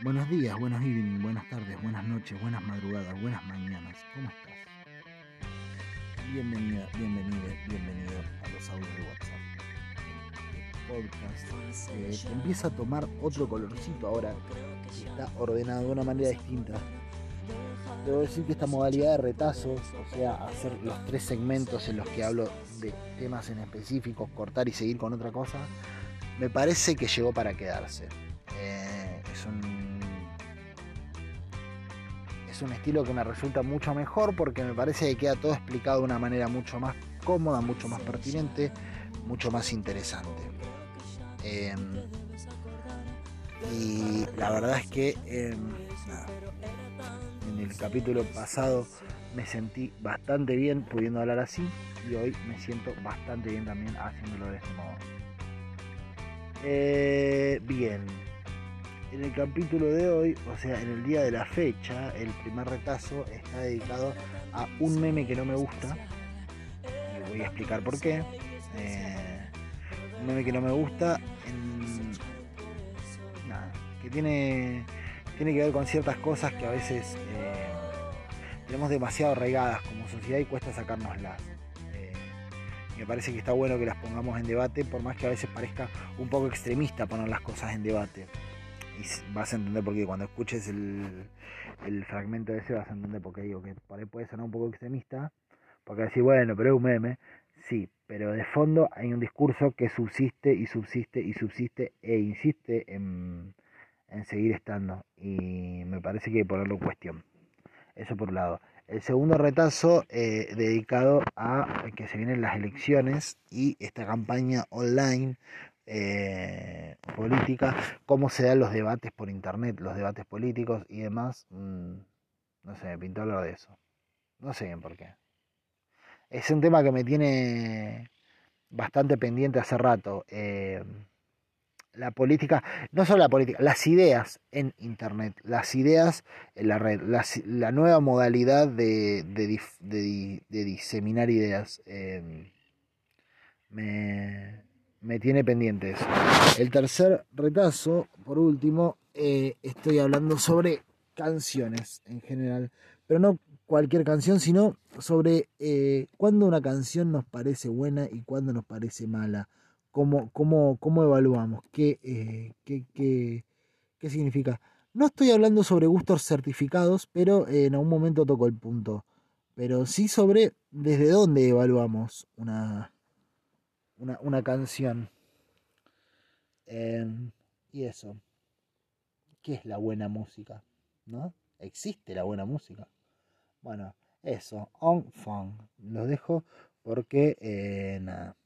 Buenos días, buenos evening, buenas tardes, buenas noches, buenas madrugadas, buenas mañanas. ¿Cómo estás? Bienvenida, bienvenido, bienvenido a los audios de WhatsApp. Este podcast empieza a tomar otro colorcito ahora que está ordenado de una manera distinta. Debo decir que esta modalidad de retazos, o sea, hacer los tres segmentos en los que hablo de temas en específicos, cortar y seguir con otra cosa, me parece que llegó para quedarse. Es un estilo que me resulta mucho mejor porque me parece que queda todo explicado de una manera mucho más cómoda, mucho más pertinente, mucho más interesante. Em, y la verdad es que em, en el capítulo pasado me sentí bastante bien pudiendo hablar así y hoy me siento bastante bien también haciéndolo de este modo. Eh, bien, en el capítulo de hoy, o sea, en el día de la fecha, el primer retazo está dedicado a un meme que no me gusta. Y voy a explicar por qué. Eh, un meme que no me gusta, nada, que tiene, tiene que ver con ciertas cosas que a veces eh, tenemos demasiado arraigadas como sociedad y cuesta sacárnoslas. Eh, me parece que está bueno que las pongamos en debate, por más que a veces parezca un poco extremista poner las cosas en debate y vas a entender por qué cuando escuches el, el fragmento ese vas a entender por qué digo que por ahí puede sonar un poco extremista, porque decir, bueno, pero es un meme, sí, pero de fondo hay un discurso que subsiste y subsiste y subsiste e insiste en, en seguir estando y me parece que hay que ponerlo en cuestión. Eso por un lado. El segundo retazo eh, dedicado a que se vienen las elecciones y esta campaña online eh, política, cómo se dan los debates por internet, los debates políticos y demás. Mm, no sé, me pintó hablar de eso. No sé bien por qué. Es un tema que me tiene bastante pendiente hace rato. Eh, la política, no solo la política, las ideas en Internet, las ideas en la red, la, nueva modalidad de, de, diseminar ideas. Eh, me, me tiene pendientes. El tercer retazo, por último, eh, estoy hablando sobre canciones en general, pero no cualquier canción, sino sobre eh, cuándo una canción nos parece buena y cuándo nos parece mala, cómo, cómo, cómo evaluamos, qué, eh, qué, qué, qué significa. No estoy hablando sobre gustos certificados, pero en algún momento toco el punto. Pero sí sobre desde dónde evaluamos una, una, una canción. Em, y eso. ¿Qué es la buena música? ¿No? ¿Existe la buena música? Bueno, eso, on funk. Lo dejo porque, eh, nada,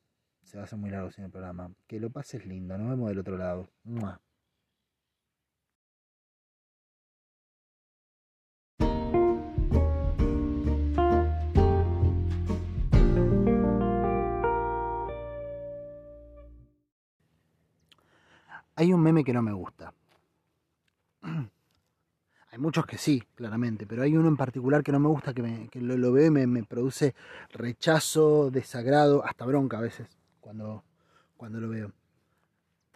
se va a hacer muy largo sin el programa. Que lo pases lindo, nos vemos del otro lado. Hay un meme que no me gusta. Hay muchos que sí, claramente, pero hay uno en particular que no me gusta, que, me, que lo, veo y me, produce rechazo, desagrado, hasta bronca a veces cuando, cuando lo veo.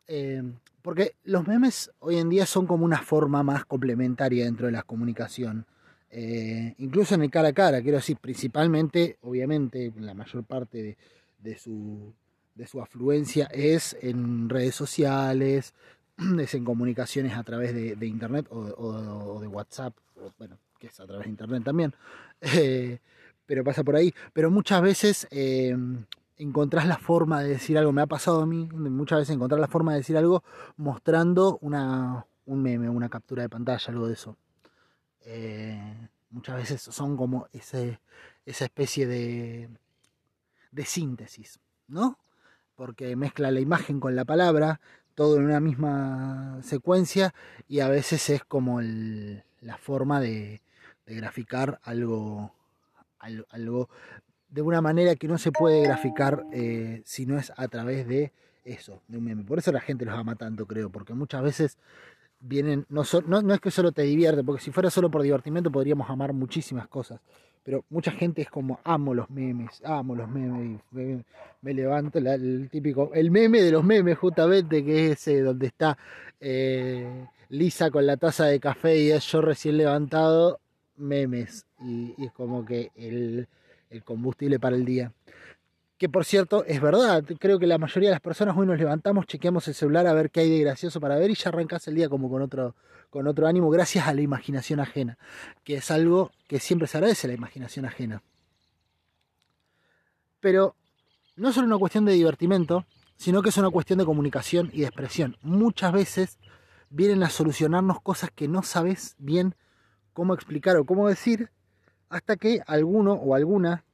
Eh, porque los memes hoy en día son como una forma más complementaria dentro de la comunicación. Eh, incluso en el cara a cara, quiero decir, principalmente, obviamente, la mayor parte de su de su afluencia es en redes sociales, es en comunicaciones a través de, internet o, de WhatsApp, bueno, que es a través de internet también, eh, pero pasa por ahí. Pero muchas veces eh, encontrás la forma de decir algo, me ha pasado a mí, muchas veces encontrar la forma de decir algo mostrando una, un meme, una captura de pantalla, algo de eso. Eh, muchas veces son como ese, esa especie de, de síntesis, ¿no? Porque mezcla la imagen con la palabra, todo en una misma secuencia y a veces es como la forma de, graficar algo, algo, de una manera que no se puede graficar eh, si no es a través de eso, de un meme. Por eso la gente los ama tanto, creo, porque muchas veces vienen, no, es que solo te divierte, porque si fuera solo por divertimento podríamos amar muchísimas cosas, pero mucha gente es como, amo los memes, amo los memes, y me, levanto, el típico, el meme de los memes justamente, que es ese donde está eh, Lisa con la taza de café y es yo recién levantado, memes. Y, es como que el combustible para el día. Que por cierto, es verdad, creo que la mayoría de las personas hoy nos levantamos, chequeamos el celular a ver qué hay de gracioso para ver y ya arrancas el día como con otro, con otro ánimo gracias a la imaginación ajena, que es algo que siempre se agradece la imaginación ajena. Pero no es solo una cuestión de divertimento, sino que es una cuestión de comunicación y de expresión. Muchas veces vienen a solucionarnos cosas que no sabes bien cómo explicar o cómo decir, hasta que alguno o alguna,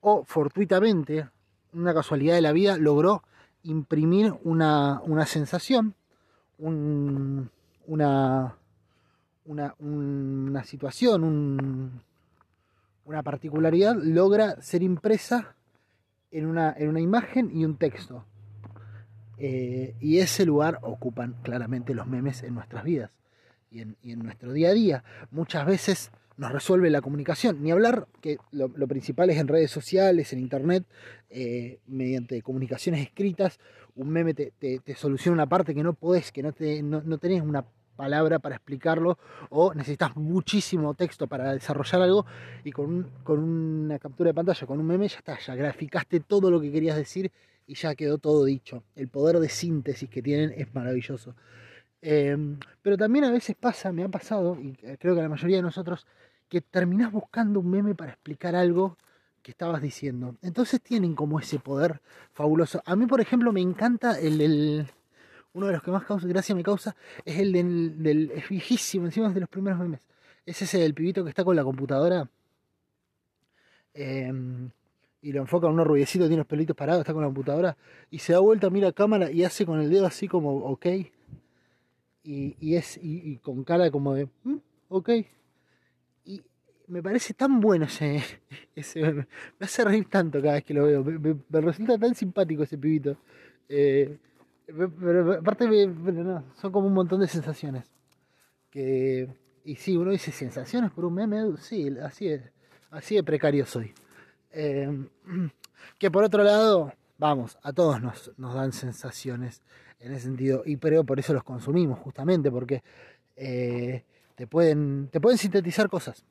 o fortuitamente, una casualidad de la vida, logró imprimir una, una sensación, un, una, una, una, situación, un, una particularidad, logra ser impresa en una, en imagen y un texto. Eh, y ese lugar ocupan claramente los memes en nuestras vidas y en, nuestro día a día. Muchas veces nos resuelve la comunicación. Ni hablar que lo, principal es en redes sociales, en internet, eh, mediante comunicaciones escritas. Un meme te, te, soluciona una parte que no podés, que no, te, no, no tenés una palabra para explicarlo o necesitas muchísimo texto para desarrollar algo y con, con una captura de pantalla, con un meme, ya está, ya graficaste todo lo que querías decir y ya quedó todo dicho. El poder de síntesis que tienen es maravilloso. Eh, pero también a veces pasa, me ha pasado, y creo que a la mayoría de nosotros, que terminás buscando un meme para explicar algo que estabas diciendo. Entonces tienen como ese poder fabuloso. A mí, por ejemplo, me encanta el, el uno de los que más causa, gracia me causa es el del, es viejísimo, encima es de los primeros memes. Es ese del pibito que está con la computadora. Eh, y lo enfoca en unos rubiecitos, tiene los pelitos parados, está con la computadora. Y se da vuelta, mira a cámara y hace con el dedo así como, ok. Y, y es y, con cara como de, mm, ok. Y me parece tan bueno ese, ese. Me hace reír tanto cada vez que lo veo. Me, resulta tan simpático ese pibito. Eh, pero aparte, no, son como un montón de sensaciones. Que, y sí, uno dice sensaciones por un meme, sí, así es, así de precario soy. Eh, que por otro lado, vamos, a todos nos, nos, dan sensaciones en ese sentido, y pero por eso los consumimos, justamente, porque eh, te, pueden, te pueden sintetizar cosas.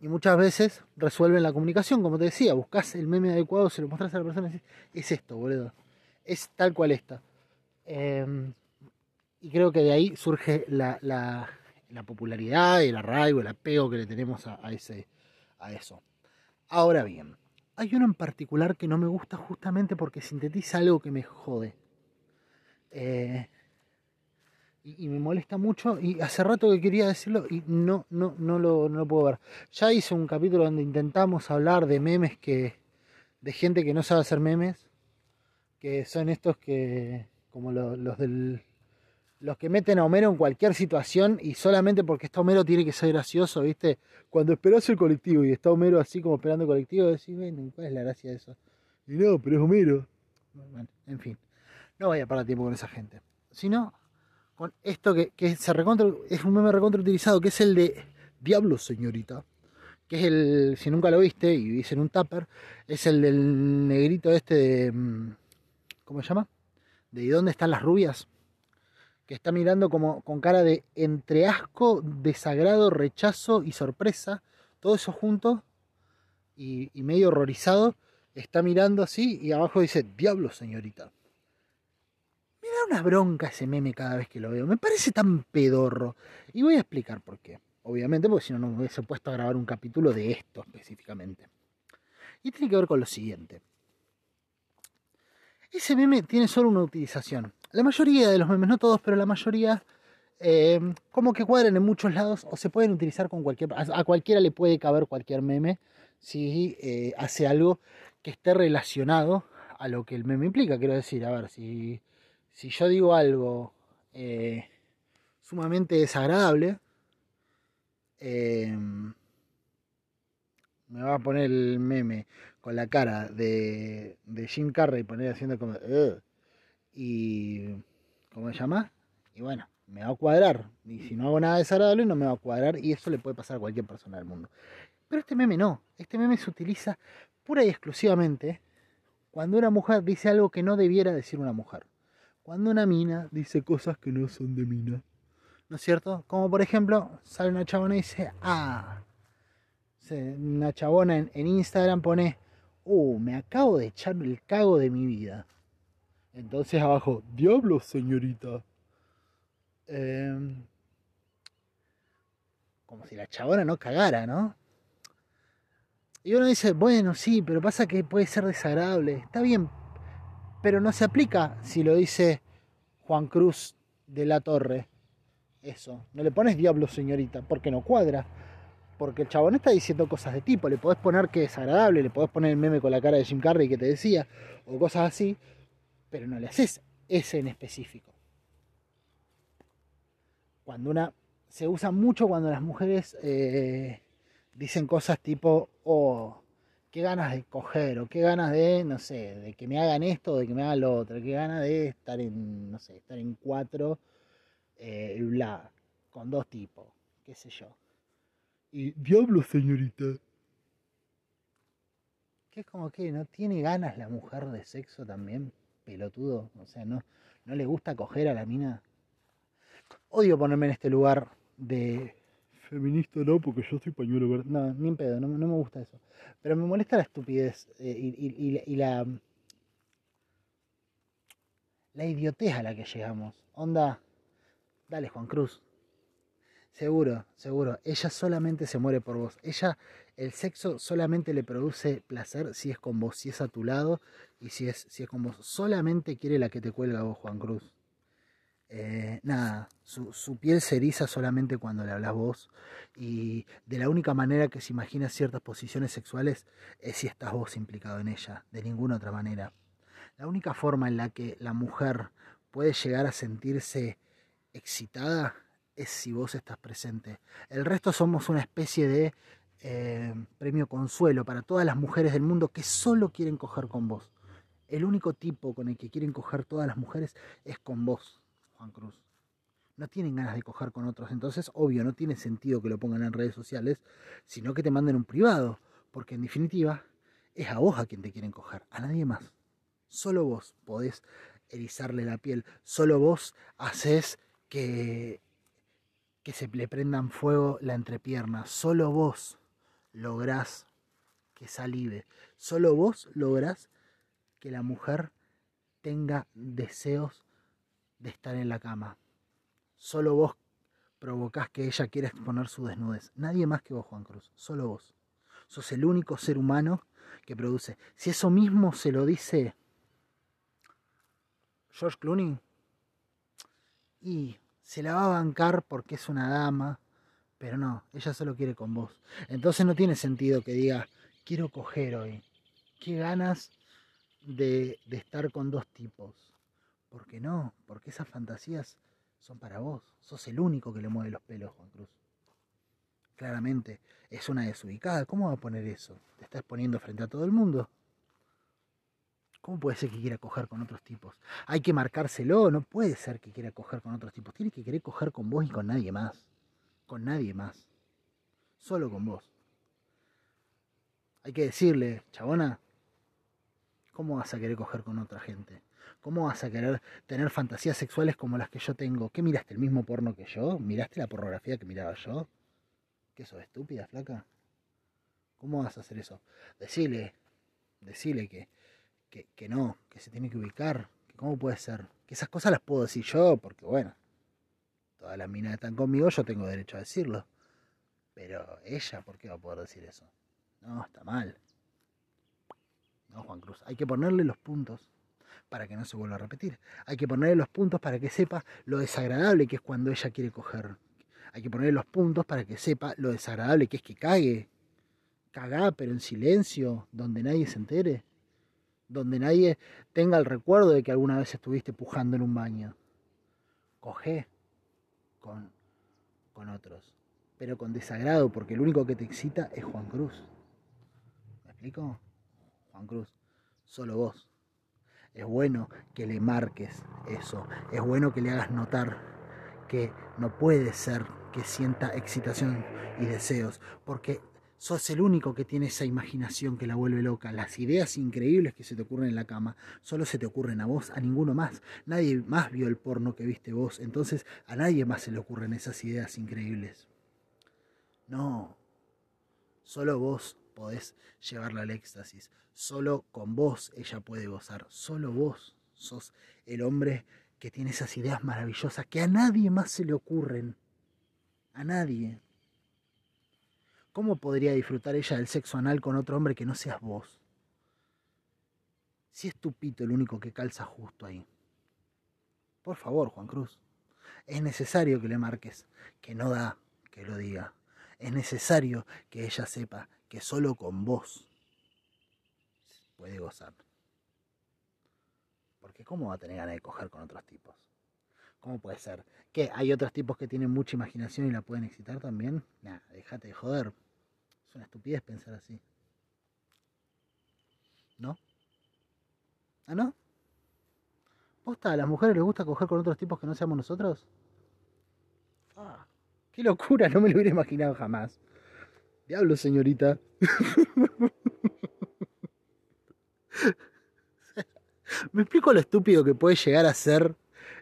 Y muchas veces resuelven la comunicación, como te decía, buscas el meme adecuado, se lo mostras a la persona y dices, es esto, boludo. Es tal cual esta. Eh, y creo que de ahí surge la, la, la, popularidad, el arraigo, el apego que le tenemos a, ese, a eso. Ahora bien, hay uno en particular que no me gusta justamente porque sintetiza algo que me jode. Eh, y, me molesta mucho y hace rato que quería decirlo y no, no, no, lo, no lo puedo ver. Ya hice un capítulo donde intentamos hablar de memes que de gente que no sabe hacer memes, que son estos que como los del los que meten a Homero en cualquier situación y solamente porque está Homero tiene que ser gracioso, ¿viste? Cuando esperas el colectivo y está Homero así como esperando colectivo, decís, bueno, ¿cuál es la gracia de eso? Y no, pero es Homero. Bueno, en fin, no vaya a perder tiempo con esa gente. Sino con esto que, que se recontra, es un meme recontra utilizado, que es el de Diablo, señorita. Que es el, si nunca lo viste y viste en un tupper, es el del negrito este de. mm, ¿Cómo se llama? ¿De dónde están las rubias? Que está mirando como con cara de entre asco, desagrado, rechazo y sorpresa, todo eso junto y, medio horrorizado, está mirando así y abajo dice, diablo señorita. Me da una bronca ese meme cada vez que lo veo, me parece tan pedorro. Y voy a explicar por qué, obviamente, porque si no, no me hubiese puesto a grabar un capítulo de esto específicamente. Y tiene que ver con lo siguiente. Ese meme tiene solo una utilización. La mayoría de los memes, no todos, pero la mayoría, eh, como que cuadran en muchos lados o se pueden utilizar con cualquier... A cualquiera le puede caber cualquier meme si eh, hace algo que esté relacionado a lo que el meme implica. Quiero decir, a ver, si, si yo digo algo eh, sumamente desagradable, me va a poner el meme con la cara de, de Jim Carrey, poner haciendo como... y... ¿Cómo se llama? Y bueno, me va a cuadrar. Y si no hago nada desagradable, no me va a cuadrar. Y eso le puede pasar a cualquier persona del mundo. Pero este meme no. Este meme se utiliza pura y exclusivamente cuando una mujer dice algo que no debiera decir una mujer. cuando una mina dice cosas que no son de mina. ¿No es cierto? Como por ejemplo, sale una chabona y dice, ah, una chabona en, Instagram pone, uh, me acabo de echar el cago de mi vida. Entonces abajo, diablo señorita. Em, como si la chabona no cagara, ¿no? Y uno dice, bueno, sí, pero pasa que puede ser desagradable. Está bien, pero no se aplica si lo dice Juan Cruz de la Torre. Eso, no le pones diablo señorita, porque no cuadra. Porque el chabón está diciendo cosas de tipo, le podés poner que es agradable, le podés poner el meme con la cara de Jim Carrey que te decía, o cosas así, pero no le haces ese en específico. Cuando una. Se usa mucho cuando las mujeres eh, dicen cosas tipo, oh, qué ganas de coger, o qué ganas de, no sé, de que me hagan esto, de que me hagan lo otro, qué ganas de estar en, no sé, estar en cuatro, eh, bla, con dos tipos, qué sé yo. Y diablo, señorita. Que es como que no tiene ganas la mujer de sexo también, pelotudo. O sea, no, no le gusta coger a la mina. Odio ponerme en este lugar de feminista no, porque yo soy pañuelo verde. No, ni en pedo, no, me gusta eso. Pero me molesta la estupidez eh, y, la. La idiotez a la que llegamos. Onda. Dale, Juan Cruz. Seguro, seguro. Ella solamente se muere por vos. Ella, el sexo solamente le produce placer si es con vos, si es a tu lado y si es, si es con vos. Solamente quiere la que te cuelga vos, Juan Cruz. Eh, nada, su, piel se eriza solamente cuando le hablas vos y de la única manera que se imagina ciertas posiciones sexuales es si estás vos implicado en ella, de ninguna otra manera. La única forma en la que la mujer puede llegar a sentirse excitada es si vos estás presente. El resto somos una especie de eh, premio consuelo para todas las mujeres del mundo que solo quieren coger con vos. El único tipo con el que quieren coger todas las mujeres es con vos. Juan Cruz. No tienen ganas de coger con otros, entonces obvio no tiene sentido que lo pongan en redes sociales, sino que te manden un privado, porque en definitiva es a vos a quien te quieren coger, a nadie más. Solo vos podés erizarle la piel, solo vos haces que, que se le prendan fuego la entrepierna, solo vos lográs que salive, solo vos lográs que la mujer tenga deseos de estar en la cama. Solo vos provocás que ella quiera exponer su desnudez. Nadie más que vos, Juan Cruz. Solo vos. Sos el único ser humano que produce. Si eso mismo se lo dice George Clooney, y se la va a bancar porque es una dama, pero no, ella solo quiere con vos. Entonces no tiene sentido que diga, quiero coger hoy. Qué ganas de, de estar con dos tipos. ¿Por qué no? Porque esas fantasías son para vos. Sos el único que le mueve los pelos, Juan Cruz. Claramente, es una desubicada. ¿Cómo va a poner eso? Te estás poniendo frente a todo el mundo. ¿Cómo puede ser que quiera coger con otros tipos? Hay que marcárselo, no puede ser que quiera coger con otros tipos. Tiene que querer coger con vos y con nadie más. Con nadie más. Solo con vos. Hay que decirle, chabona, ¿cómo vas a querer coger con otra gente? ¿Cómo vas a querer tener fantasías sexuales como las que yo tengo? ¿Qué miraste el mismo porno que yo? ¿Miraste la pornografía que miraba yo? ¿Qué sos estúpida, flaca? ¿Cómo vas a hacer eso? Decile, decile que, que, que no, que se tiene que ubicar, que cómo puede ser. Que esas cosas las puedo decir yo, porque bueno, todas las minas están conmigo, yo tengo derecho a decirlo. Pero ella, ¿por qué va a poder decir eso? No, está mal. No, Juan Cruz, hay que ponerle los puntos para que no se vuelva a repetir. Hay que ponerle los puntos para que sepa lo desagradable que es cuando ella quiere coger. Hay que ponerle los puntos para que sepa lo desagradable que es que cague. Cagá, pero en silencio, donde nadie se entere. Donde nadie tenga el recuerdo de que alguna vez estuviste pujando en un baño. Coge con, con otros. Pero con desagrado, porque el único que te excita es Juan Cruz. ¿Me explico? Juan Cruz. Solo vos. Es bueno que le marques eso. Es bueno que le hagas notar que no puede ser que sienta excitación y deseos. Porque Sos el único que tiene esa imaginación que la vuelve loca. Las ideas increíbles que se te ocurren en la cama solo se te ocurren a vos, a ninguno más. Nadie más vio el porno que viste vos. Entonces a nadie más se le ocurren esas ideas increíbles. No. Solo vos podés llevarla al éxtasis. Solo con vos ella puede gozar. Solo vos sos el hombre que tiene esas ideas maravillosas que a nadie más se le ocurren. A nadie. ¿Cómo podría disfrutar ella del sexo anal con otro hombre que no seas vos? Si es tu pito el único que calza justo ahí. Por favor, Juan Cruz. Es necesario que le marques, que no da, que lo diga. Es necesario que ella sepa que solo con vos puede gozar. Porque ¿cómo va a tener ganas de coger con otros tipos? ¿Cómo puede ser? ¿Qué? ¿Hay otros tipos que tienen mucha imaginación y la pueden excitar también? Nah, déjate de joder. Es una estupidez pensar así. ¿No? ¿Ah, no? ¿Posta? ¿A las mujeres les gusta coger con otros tipos que no seamos nosotros? Ah, ¡Qué locura! No me lo hubiera imaginado jamás. Diablo, señorita. me explico lo estúpido que puede llegar a ser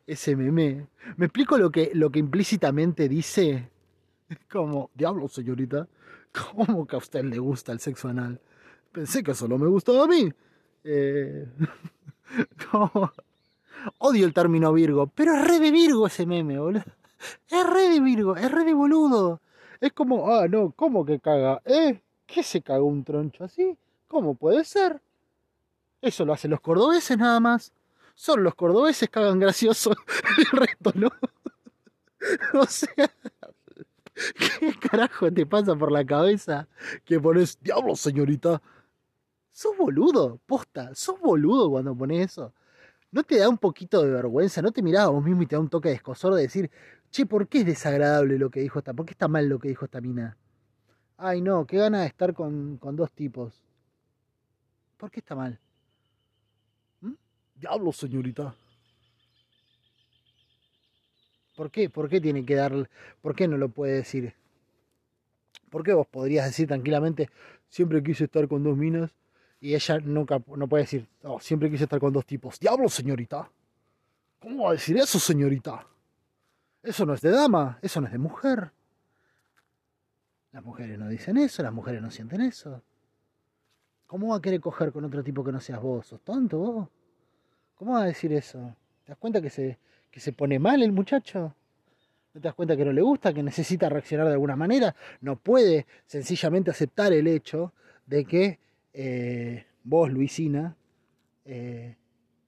ese meme. Me explico lo que, lo que implícitamente dice. Como, diablo, señorita. ¿Cómo que a usted le gusta el sexo anal? Pensé que solo me gustaba a mí. Eh, Odio el término Virgo, pero es re de Virgo ese meme, boludo. Es re de Virgo, es re de boludo. Es como, ah, no, ¿cómo que caga? ¿Eh? ¿Qué se cagó un troncho así? ¿Cómo puede ser? Eso lo hacen los cordobeses nada más. Solo los cordobeses cagan gracioso. El resto no. o sea, ¿Qué carajo te pasa por la cabeza que pones, diablo señorita? Sos boludo, posta, sos boludo cuando pones eso. ¿No te da un poquito de vergüenza? ¿No te mirás vos mismo y te da un toque de escosor de decir, che, ¿por qué es desagradable lo que dijo esta? ¿Por qué está mal lo que dijo esta mina? Ay, no, qué gana de estar con, con dos tipos. ¿Por qué está mal? Diablo, señorita. ¿Por qué? ¿Por qué tiene que dar? ¿Por qué no lo puede decir? ¿Por qué vos podrías decir tranquilamente, siempre quise estar con dos minas? Y ella nunca no puede decir, oh, siempre quise estar con dos tipos. ¡Diablo, señorita! ¿Cómo va a decir eso, señorita? Eso no es de dama, eso no es de mujer. Las mujeres no dicen eso, las mujeres no sienten eso. ¿Cómo va a querer coger con otro tipo que no seas vos? ¿Sos tonto vos? ¿Cómo va a decir eso? ¿Te das cuenta que se, que se pone mal el muchacho. ¿No te das cuenta que no le gusta, que necesita reaccionar de alguna manera? No puede sencillamente aceptar el hecho de que eh, vos, Luisina, eh,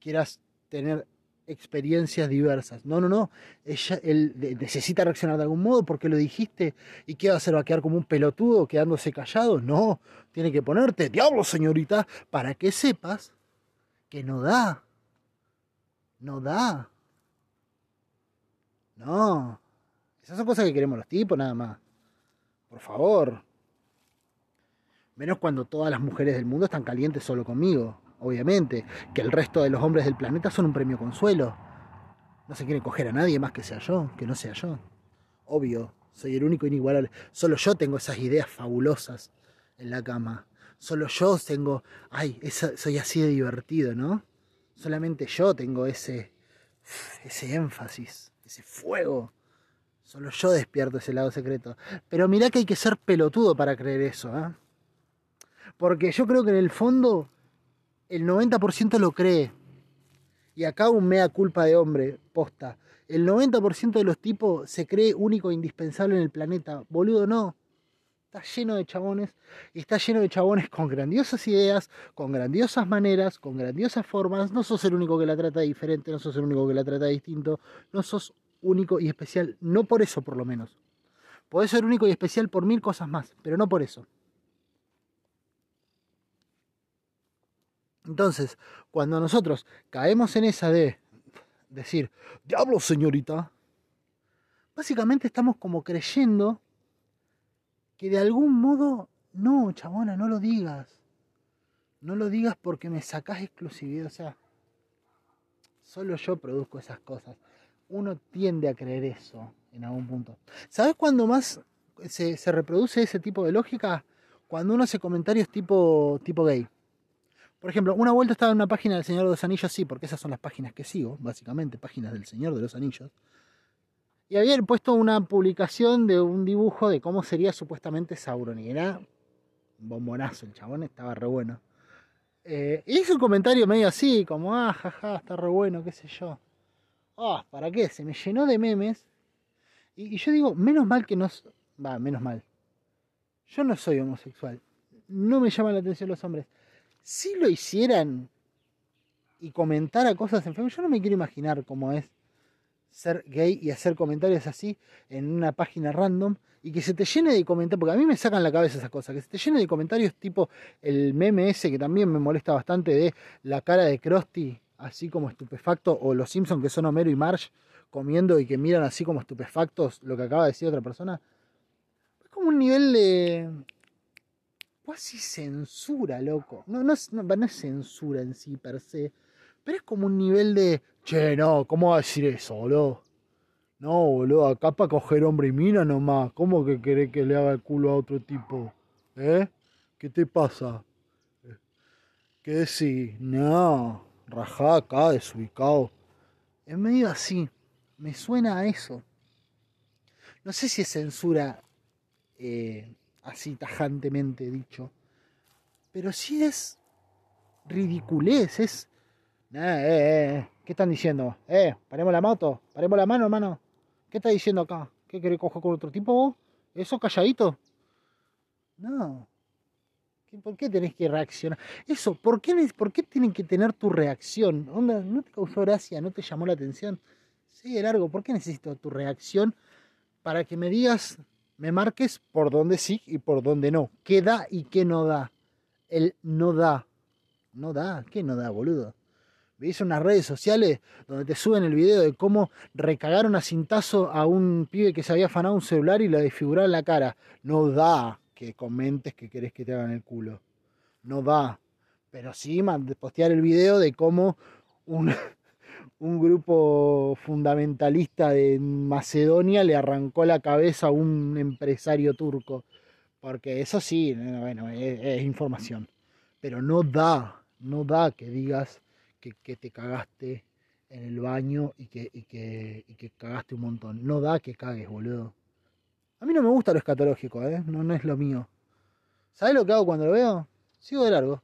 quieras tener experiencias diversas. No, no, no. Ella, él necesita reaccionar de algún modo porque lo dijiste. ¿Y qué va a hacer? ¿Va a quedar como un pelotudo quedándose callado? No. Tiene que ponerte, diablo, señorita, para que sepas que no da. No da. No. Esas son cosas que queremos los tipos, nada más. Por favor. Menos cuando todas las mujeres del mundo están calientes solo conmigo, obviamente. Que el resto de los hombres del planeta son un premio consuelo. No se quiere coger a nadie más que sea yo, que no sea yo. Obvio, soy el único inigualable. Solo yo tengo esas ideas fabulosas en la cama. Solo yo tengo, ay, soy así de divertido, ¿no? Solamente yo tengo ese, ese énfasis ese fuego. Solo yo despierto ese lado secreto. Pero mirá que hay que ser pelotudo para creer eso. ¿eh? Porque yo creo que en el fondo el 90% lo cree. Y acá un mea culpa de hombre, posta. El 90% de los tipos se cree único e indispensable en el planeta. Boludo, no. Está lleno de chabones está lleno de chabones con grandiosas ideas, con grandiosas maneras, con grandiosas formas. No sos el único que la trata diferente, no sos el único que la trata distinto, no sos único y especial, no por eso por lo menos. Podés ser único y especial por mil cosas más, pero no por eso. Entonces, cuando nosotros caemos en esa de decir, diablo señorita, básicamente estamos como creyendo que de algún modo, no, chabona, no lo digas. No lo digas porque me sacás exclusividad. O sea, solo yo produzco esas cosas. Uno tiende a creer eso en algún punto. ¿Sabes cuándo más se, se reproduce ese tipo de lógica? cuando uno hace comentarios tipo, tipo gay. Por ejemplo, una vuelta estaba en una página del Señor de los Anillos, sí, porque esas son las páginas que sigo, básicamente, páginas del Señor de los Anillos. Y habían puesto una publicación de un dibujo de cómo sería supuestamente Sauron. Y era un bombonazo, el chabón estaba re bueno. Eh, y hizo un comentario medio así, como, ah, jaja, está re bueno, qué sé yo. Ah, ¿para qué? Se me llenó de memes. Y, yo digo, menos mal que no... Va, menos mal. Yo no soy homosexual. No me llaman la atención los hombres. Si lo hicieran y comentara cosas en Facebook, yo no me quiero imaginar cómo es ser gay y hacer comentarios así en una página random y que se te llene de comentarios, porque a mí me sacan la cabeza esas cosas, que se te llene de comentarios tipo el meme ese que también me molesta bastante de la cara de Krusty así como estupefacto o los Simpsons que son Homero y Marge comiendo y que miran así como estupefactos lo que acaba de decir otra persona. Es como un nivel de casi censura, loco. No, no, no, no es censura en sí per se, pero es como un nivel de, che, no, ¿cómo va a decir eso, boludo? No, boludo, acá para coger hombre y mina nomás. ¿Cómo que querés que le haga el culo a otro tipo? ¿Eh? ¿Qué te pasa? ¿Qué decís? No, rajá acá, desubicado. Es medio así. Me suena a eso. No sé si es censura eh, así tajantemente dicho, pero sí es ridiculez, es... Eh, eh, eh, ¿Qué están diciendo? Eh, paremos la moto, paremos la mano, hermano. ¿Qué está diciendo acá? ¿Qué querés coger con otro tipo vos? ¿Eso calladito? No. ¿Por qué tenés que reaccionar? Eso, ¿por qué, ¿por qué tienen que tener tu reacción? ¿No te causó gracia? ¿No te llamó la atención? Sí, largo, ¿por qué necesito tu reacción para que me digas me marques por dónde sí y por dónde no. ¿Qué da y qué no da? El no da. No da, ¿qué no da, boludo? ¿Veis unas redes sociales donde te suben el video de cómo recagaron a cintazo a un pibe que se había afanado un celular y lo desfiguraron la cara? No da que comentes que querés que te hagan el culo. No da. Pero sí postear el video de cómo un, un grupo fundamentalista de Macedonia le arrancó la cabeza a un empresario turco. Porque eso sí, bueno, es, información. Pero no da, no da que digas que, te cagaste en el baño y que, que cagaste un montón. No da que cagues, boludo. A mí no me gusta lo escatológico, ¿eh? No, no es lo mío. ¿Sabes lo que hago cuando lo veo? Sigo de largo.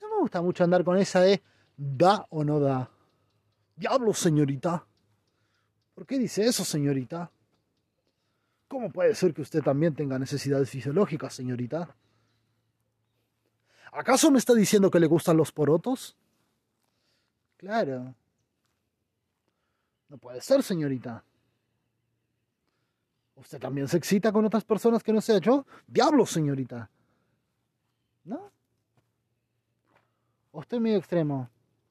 No me gusta mucho andar con esa de ¿Da o no da? Diablo, señorita. ¿Por qué dice eso, señorita? ¿Cómo puede ser que usted también tenga necesidades fisiológicas, señorita? ¿Acaso me está diciendo que le gustan los porotos? Claro. No puede ser, señorita. ¿Usted también se excita con otras personas que no sea yo? Diablo, señorita. ¿No? ¿O estoy medio extremo?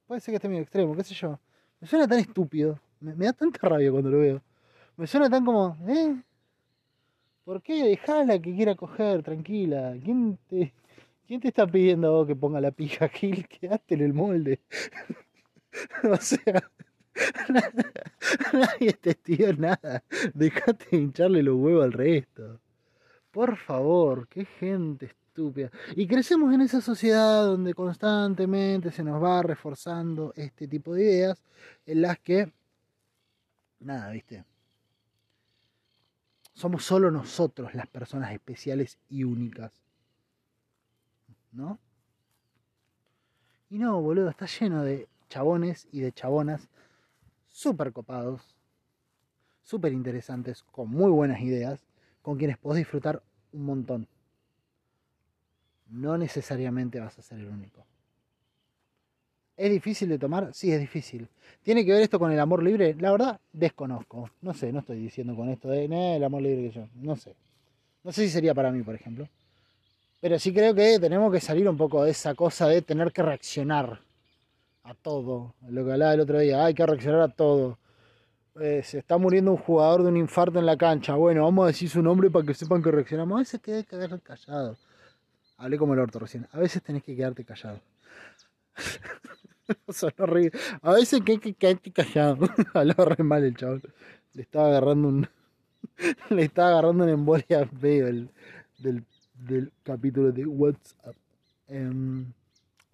Puede ser que esté medio extremo, qué sé yo. Me suena tan estúpido. Me, da tanta rabia cuando lo veo. Me suena tan como, ¿eh? ¿Por qué? Dejala que quiera coger, tranquila. ¿Quién te, ¿Quién te está pidiendo vos que ponga la pija, Gil? Quedaste en el molde. o sea, nadie te dio nada. Dejate hincharle los huevos al resto. Por favor, qué gente y crecemos en esa sociedad donde constantemente se nos va reforzando este tipo de ideas en las que, nada, viste, somos solo nosotros las personas especiales y únicas. ¿No? Y no, boludo, está lleno de chabones y de chabonas súper copados, súper interesantes, con muy buenas ideas, con quienes podés disfrutar un montón no necesariamente vas a ser el único. ¿Es difícil de tomar? Sí, es difícil. ¿Tiene que ver esto con el amor libre? La verdad, desconozco. No sé, no estoy diciendo con esto de el amor libre que yo. No sé. No sé si sería para mí, por ejemplo. Pero sí creo que tenemos que salir un poco de esa cosa de tener que reaccionar a todo. Lo que hablaba el otro día, hay que reaccionar a todo. Eh, se está muriendo un jugador de un infarto en la cancha. Bueno, vamos a decir su nombre para que sepan que reaccionamos. A veces que quedar callado. Hablé como el orto recién. A veces tenés que quedarte callado. A veces que hay que quedarte callado. Hablaba re mal el chaval. Le estaba agarrando un. Le estaba agarrando una embolia feo el, del, del capítulo de WhatsApp. Em,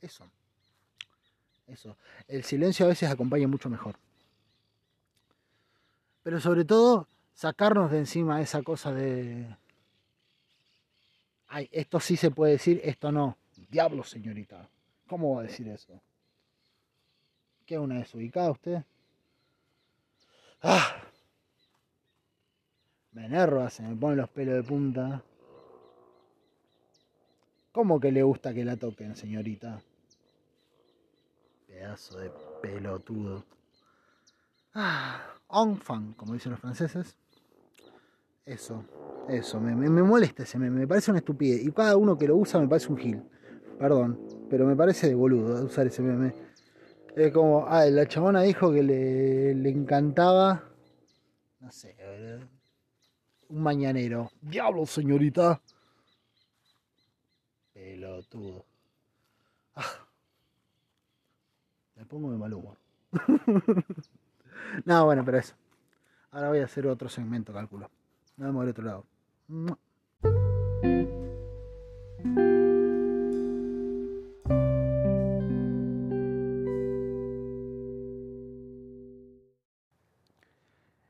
eso. Eso. El silencio a veces acompaña mucho mejor. Pero sobre todo, sacarnos de encima esa cosa de. Ay, esto sí se puede decir, esto no. Diablo, señorita. ¿Cómo va a decir eso? ¿Qué una desubicada usted? ¡Ah! Me enerva, se me ponen los pelos de punta. ¿Cómo que le gusta que la toquen, señorita? Pedazo de pelotudo. Ah, enfant, como dicen los franceses. Eso, eso, me, molesta ese meme, me parece una estupidez. Y cada uno que lo usa me parece un gil. Perdón, pero me parece de boludo usar ese meme. Es como, ah, la chabona dijo que le, le encantaba, no sé, un mañanero. Diablo, señorita. Pelotudo. Ah. Me pongo de mal humor. no, bueno, pero eso. Ahora voy a hacer otro segmento, cálculo. Nos vemos del otro lado.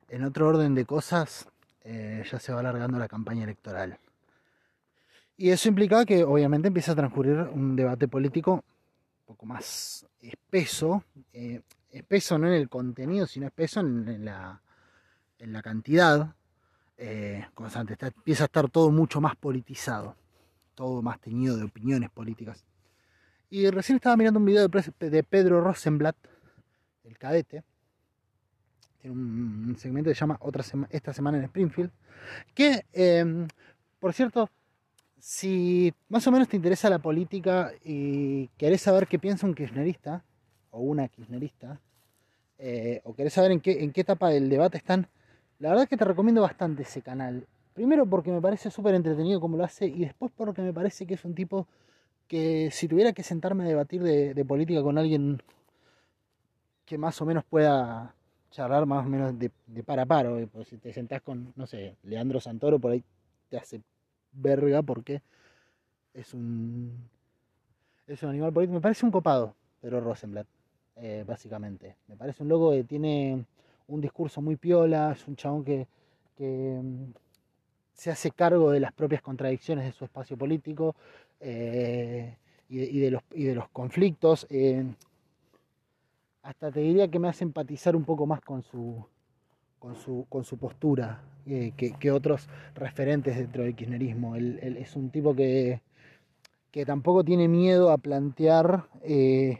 En otro orden de cosas, eh, ya se va alargando la campaña electoral. Y eso implica que obviamente empieza a transcurrir un debate político un poco más espeso, eh, espeso no en el contenido, sino espeso en, la, en la, cantidad eh, constante. empieza a estar todo mucho más politizado, todo más teñido de opiniones políticas. Y recién estaba mirando un video de Pedro Rosenblatt, el cadete, tiene un, segmento que se llama Otra Esta Semana en Springfield, que, em, por cierto, si más o menos te interesa la política y querés saber qué piensa un kirchnerista o una kirchnerista, eh, o querés saber en qué, en qué etapa del debate están, la verdad es que te recomiendo bastante ese canal. Primero porque me parece súper entretenido como lo hace y después porque me parece que es un tipo que si tuviera que sentarme a debatir de, política con alguien que más o menos pueda charlar más o menos de, de par a par, si te sentás con, no sé, Leandro Santoro, por ahí te hace verga porque es un es un animal político. Me parece un copado, pero Rosenblatt, eh, básicamente. Me parece un loco que tiene un discurso muy piola, es un chabón que, mm, se hace cargo de las propias contradicciones de su espacio político eh, y, de, los, y de los conflictos. Eh, hasta te diría que me hace empatizar un poco más con su, con su, con su postura eh, que, otros referentes dentro del kirchnerismo. Él, es un tipo que, que, tampoco tiene miedo a plantear, eh,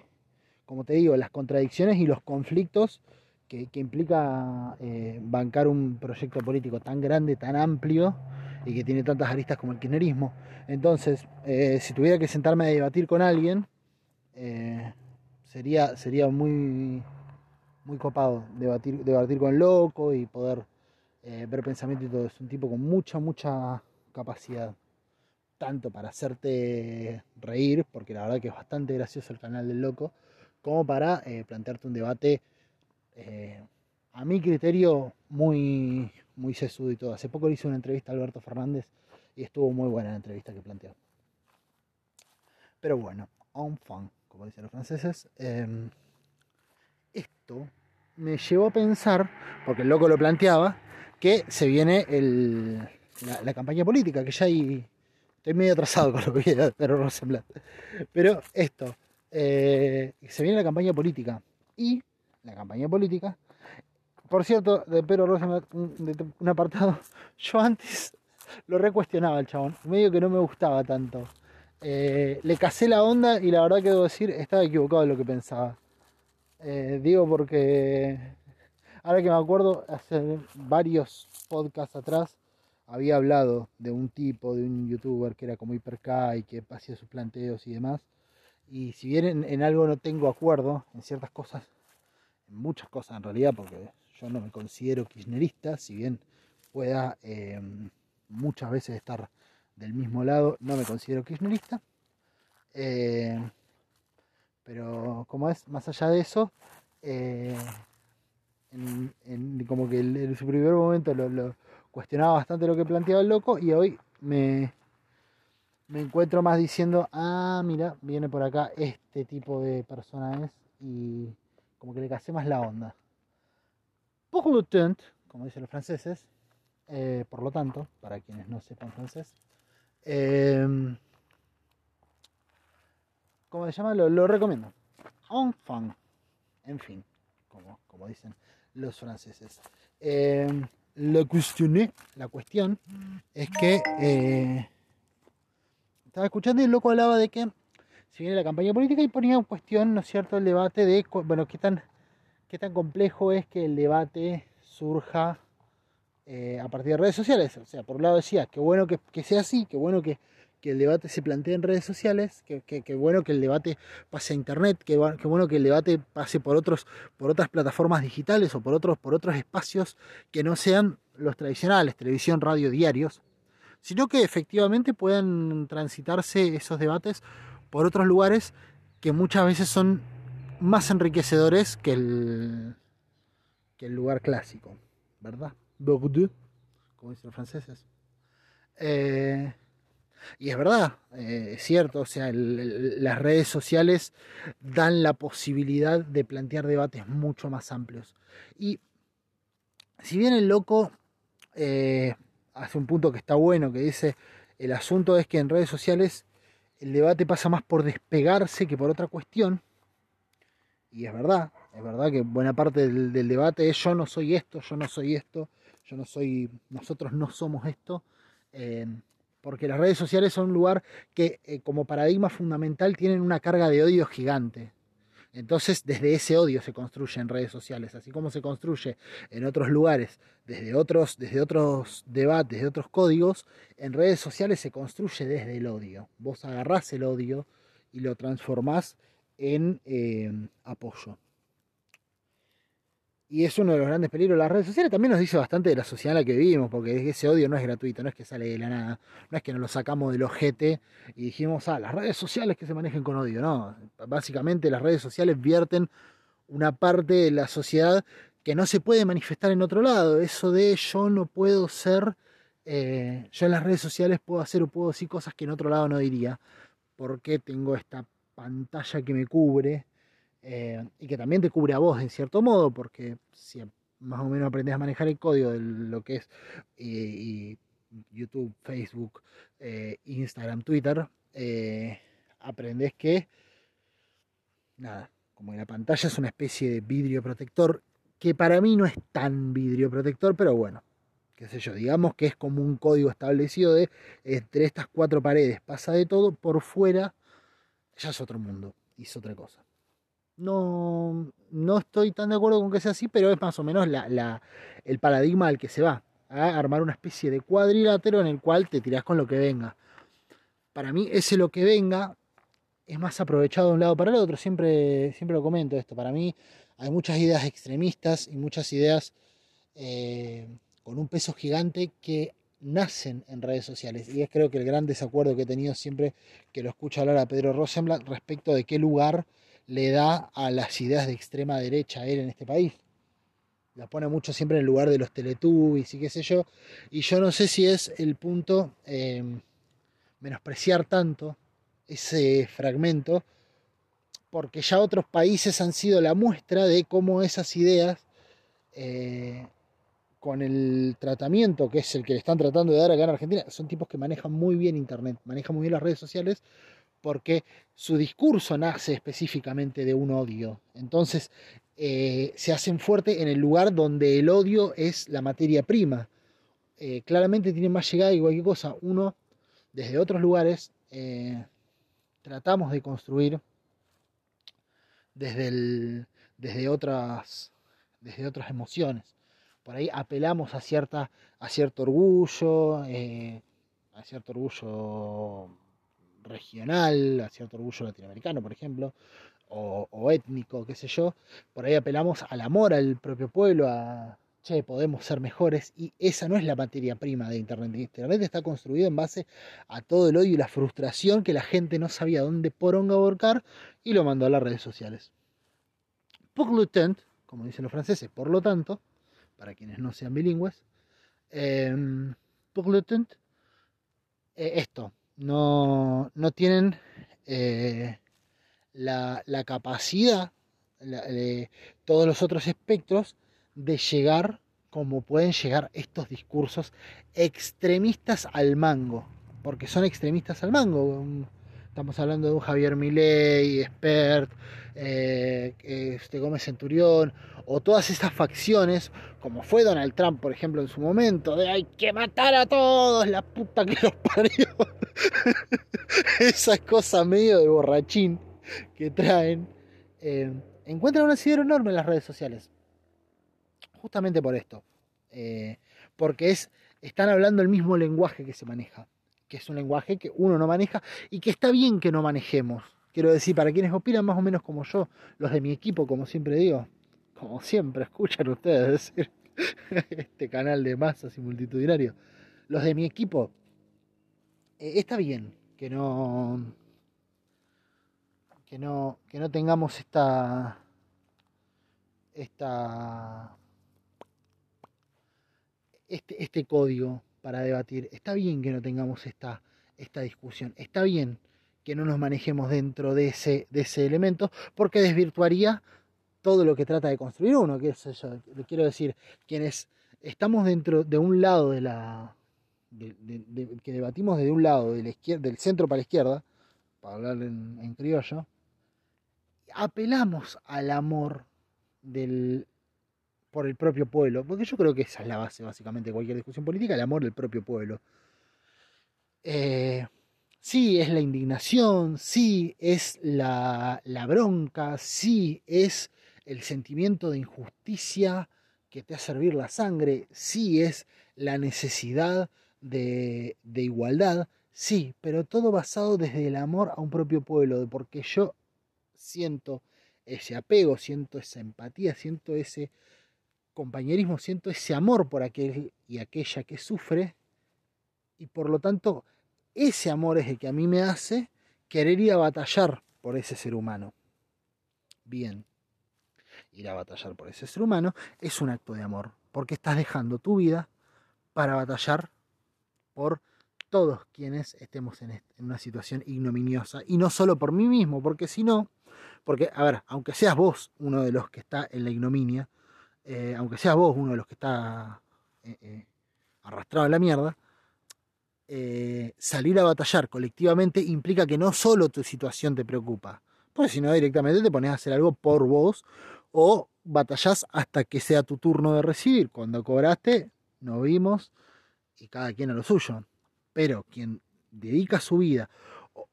como te digo, las contradicciones y los conflictos que, implica eh, bancar un proyecto político tan grande, tan amplio y que tiene tantas aristas como el kirchnerismo. Entonces, si tuviera que sentarme a debatir con alguien, sería, sería muy muy copado debatir, debatir con loco y poder eh, ver pensamiento y todo. Es un tipo con mucha, mucha capacidad. Tanto para hacerte reír, porque la verdad que es bastante gracioso el canal del loco, como para eh, plantearte un debate, eh, a mi criterio, muy, muy sesudo y todo. Hace poco le hice una entrevista a Alberto Fernández y estuvo muy buena la entrevista que planteó. Pero bueno, on fun, como dicen los franceses. Me llevó a pensar, porque el loco lo planteaba, que se viene la, campaña política, que ya hay, estoy medio atrasado con lo que viene pero Rosenblatt. Pero esto, eh, se viene la campaña política. Y la campaña política, por cierto, de Pedro Rosenblatt, un, un apartado, yo antes lo recuestionaba el chabón, medio que no me gustaba tanto. Eh, le casé la onda y la verdad que debo decir, estaba equivocado en lo que pensaba. Eh, digo porque ahora que me acuerdo, hace varios podcasts atrás había hablado de un tipo, de un youtuber que era como hiperca y que hacía sus planteos y demás. Y si bien en, algo no tengo acuerdo, en ciertas cosas, en muchas cosas en realidad, porque yo no me considero kirchnerista, si bien pueda em, muchas veces estar del mismo lado, no me considero kirchnerista. Eh, pero como es, más allá de eso, eh, en, como que en su primer momento lo, cuestionaba bastante lo que planteaba el loco y hoy me, me encuentro más diciendo, ah, mira, viene por acá este tipo de persona y como que le casé más la onda. Pour le como dicen los franceses, eh, por lo tanto, para quienes no sepan francés, eh, ¿cómo se llama? Lo, lo recomiendo. Enfin, en fin, como, como dicen los franceses. La cuestión, la cuestión es que eh, estaba escuchando y el loco hablaba de que si viene la campaña política y ponía en cuestión, ¿no es cierto?, el debate de, bueno, qué tan, qué tan complejo es que el debate surja eh, a partir de redes sociales. O sea, por un lado decía, qué bueno que, que sea así, qué bueno que, que, el debate se plantee en redes sociales, que, que, bueno que el debate pase a internet, que, que, bueno que el debate pase por otros, por otras plataformas digitales o por otros, por otros espacios que no sean los tradicionales, televisión, radio, diarios, sino que efectivamente puedan transitarse esos debates por otros lugares que muchas veces son más enriquecedores que el, que el lugar clásico, ¿verdad? Bordeaux, como dicen los franceses. Eh, y es verdad, eh, es cierto, o sea, las redes sociales dan la posibilidad de plantear debates mucho más amplios. Y si bien el loco eh, hace un punto que está bueno, que dice, el asunto es que en redes sociales el debate pasa más por despegarse que por otra cuestión. Y es verdad, es verdad que buena parte del, del, debate es yo no soy esto, yo no soy esto, yo no soy, nosotros no somos esto. Eh, porque las redes sociales son un lugar que eh, como paradigma fundamental tienen una carga de odio gigante. Entonces, desde ese odio se construye en redes sociales, así como se construye en otros lugares, desde otros, desde otros debates, de otros códigos, en redes sociales se construye desde el odio. Vos agarrás el odio y lo transformás en eh, apoyo. Y es uno de los grandes peligros. Las redes sociales también nos dice bastante de la sociedad en la que vivimos, porque ese odio no es gratuito, no es que sale de la nada, no es que nos lo sacamos del ojete y dijimos, ah, las redes sociales que se manejen con odio, no. Básicamente las redes sociales vierten una parte de la sociedad que no se puede manifestar en otro lado. Eso de yo no puedo ser, eh, yo en las redes sociales puedo hacer o puedo decir cosas que en otro lado no diría, porque tengo esta pantalla que me cubre eh, y que también te cubre a vos en cierto modo, porque si más o menos aprendes a manejar el código de lo que es YouTube, Facebook, eh, Instagram, Twitter, eh, aprendes que, nada, como en la pantalla es una especie de vidrio protector, que para mí no es tan vidrio protector, pero bueno, qué sé yo, digamos que es como un código establecido de entre estas cuatro paredes pasa de todo, por fuera ya es otro mundo, es otra cosa no, no estoy tan de acuerdo con que sea así, pero es más o menos la, la, el paradigma al que se va, a armar una especie de cuadrilátero en el cual te tirás con lo que venga. Para mí ese lo que venga es más aprovechado de un lado para el otro, siempre, siempre lo comento esto, para mí hay muchas ideas extremistas y muchas ideas eh, con un peso gigante que nacen en redes sociales. Y es creo que el gran desacuerdo que he tenido siempre que lo escucho hablar a Pedro Rosenblatt respecto de qué lugar le da a las ideas de extrema derecha a él en este país. La pone mucho siempre en el lugar de los teletubbies y qué sé yo. Y yo no sé si es el punto eh, menospreciar tanto ese fragmento, porque ya otros países han sido la muestra de cómo esas ideas, eh, con el tratamiento que es el que le están tratando de dar acá en Argentina, son tipos que manejan muy bien Internet, manejan muy bien las redes sociales, porque su discurso nace específicamente de un odio. Entonces, eh, se hacen fuerte en el lugar donde el odio es la materia prima. Eh, claramente tiene más llegada y cualquier cosa. Uno, desde otros lugares, eh, tratamos de construir desde, desde, otras, desde otras emociones. Por ahí apelamos a, cierta, a cierto orgullo, a cierto orgullo regional, a cierto orgullo latinoamericano, por ejemplo, o, étnico, qué sé yo, por ahí apelamos al amor al propio pueblo, a, che, podemos ser mejores, y esa no es la materia prima de Internet. Internet está construido en base a todo el odio y la frustración que la gente no sabía dónde poronga aborcar y lo mandó a las redes sociales. Tant, como dicen los franceses, por lo tanto, para quienes no sean bilingües, tant, eh, esto, no, no tienen eh, la, la, capacidad, de todos los otros espectros, de llegar como pueden llegar estos discursos extremistas al mango, porque son extremistas al mango. Estamos hablando de un Javier Milei, expert, eh, este Gómez Centurión, o todas estas facciones, como fue Donald Trump, por ejemplo, en su momento, de hay que matar a todos, la puta que los parió. Esa cosa medio de borrachín que traen, eh, encuentran un asidero enorme en las redes sociales justamente por esto. Eh, porque es, están hablando el mismo lenguaje que se maneja, que es un lenguaje que uno no maneja y que está bien que no manejemos. Quiero decir, para quienes opinan más o menos como yo, los de mi equipo, como siempre digo, como siempre escuchan ustedes decir, este canal de masas y multitudinario, los de mi equipo, eh, está bien que no, que no, que no tengamos esta, esta este, este, código para debatir. Está bien que no tengamos esta, esta discusión. Está bien que no nos manejemos dentro de ese, de ese elemento, porque desvirtuaría todo lo que trata de construir uno, que es eso, quiero decir, quienes estamos dentro de un lado de la, que debatimos desde un lado del centro para la izquierda, para hablar en criollo, apelamos al amor del, por el propio pueblo, porque yo creo que esa es la base básicamente de cualquier discusión política, el amor del propio pueblo. Eh, sí, es la indignación, sí, es la, bronca, sí, es el sentimiento de injusticia que te hace servir la sangre, sí, es la necesidad de, de igualdad, sí, pero todo basado desde el amor a un propio pueblo, porque yo siento ese apego, siento esa empatía, siento ese compañerismo, siento ese amor por aquel y aquella que sufre y por lo tanto ese amor es el que a mí me hace querer ir a batallar por ese ser humano. Bien, ir a batallar por ese ser humano es un acto de amor, porque estás dejando tu vida para batallar por todos quienes estemos en, una situación ignominiosa y no solo por mí mismo, porque si no, porque, a ver, aunque seas vos uno de los que está en la ignominia, eh, aunque seas vos uno de los que está eh, eh, arrastrado a la mierda, salir a batallar colectivamente implica que no solo tu situación te preocupa, pues sino directamente te pones a hacer algo por vos o batallás hasta que sea tu turno de recibir. Cuando cobraste, nos vimos y cada quien a lo suyo. Pero quien dedica su vida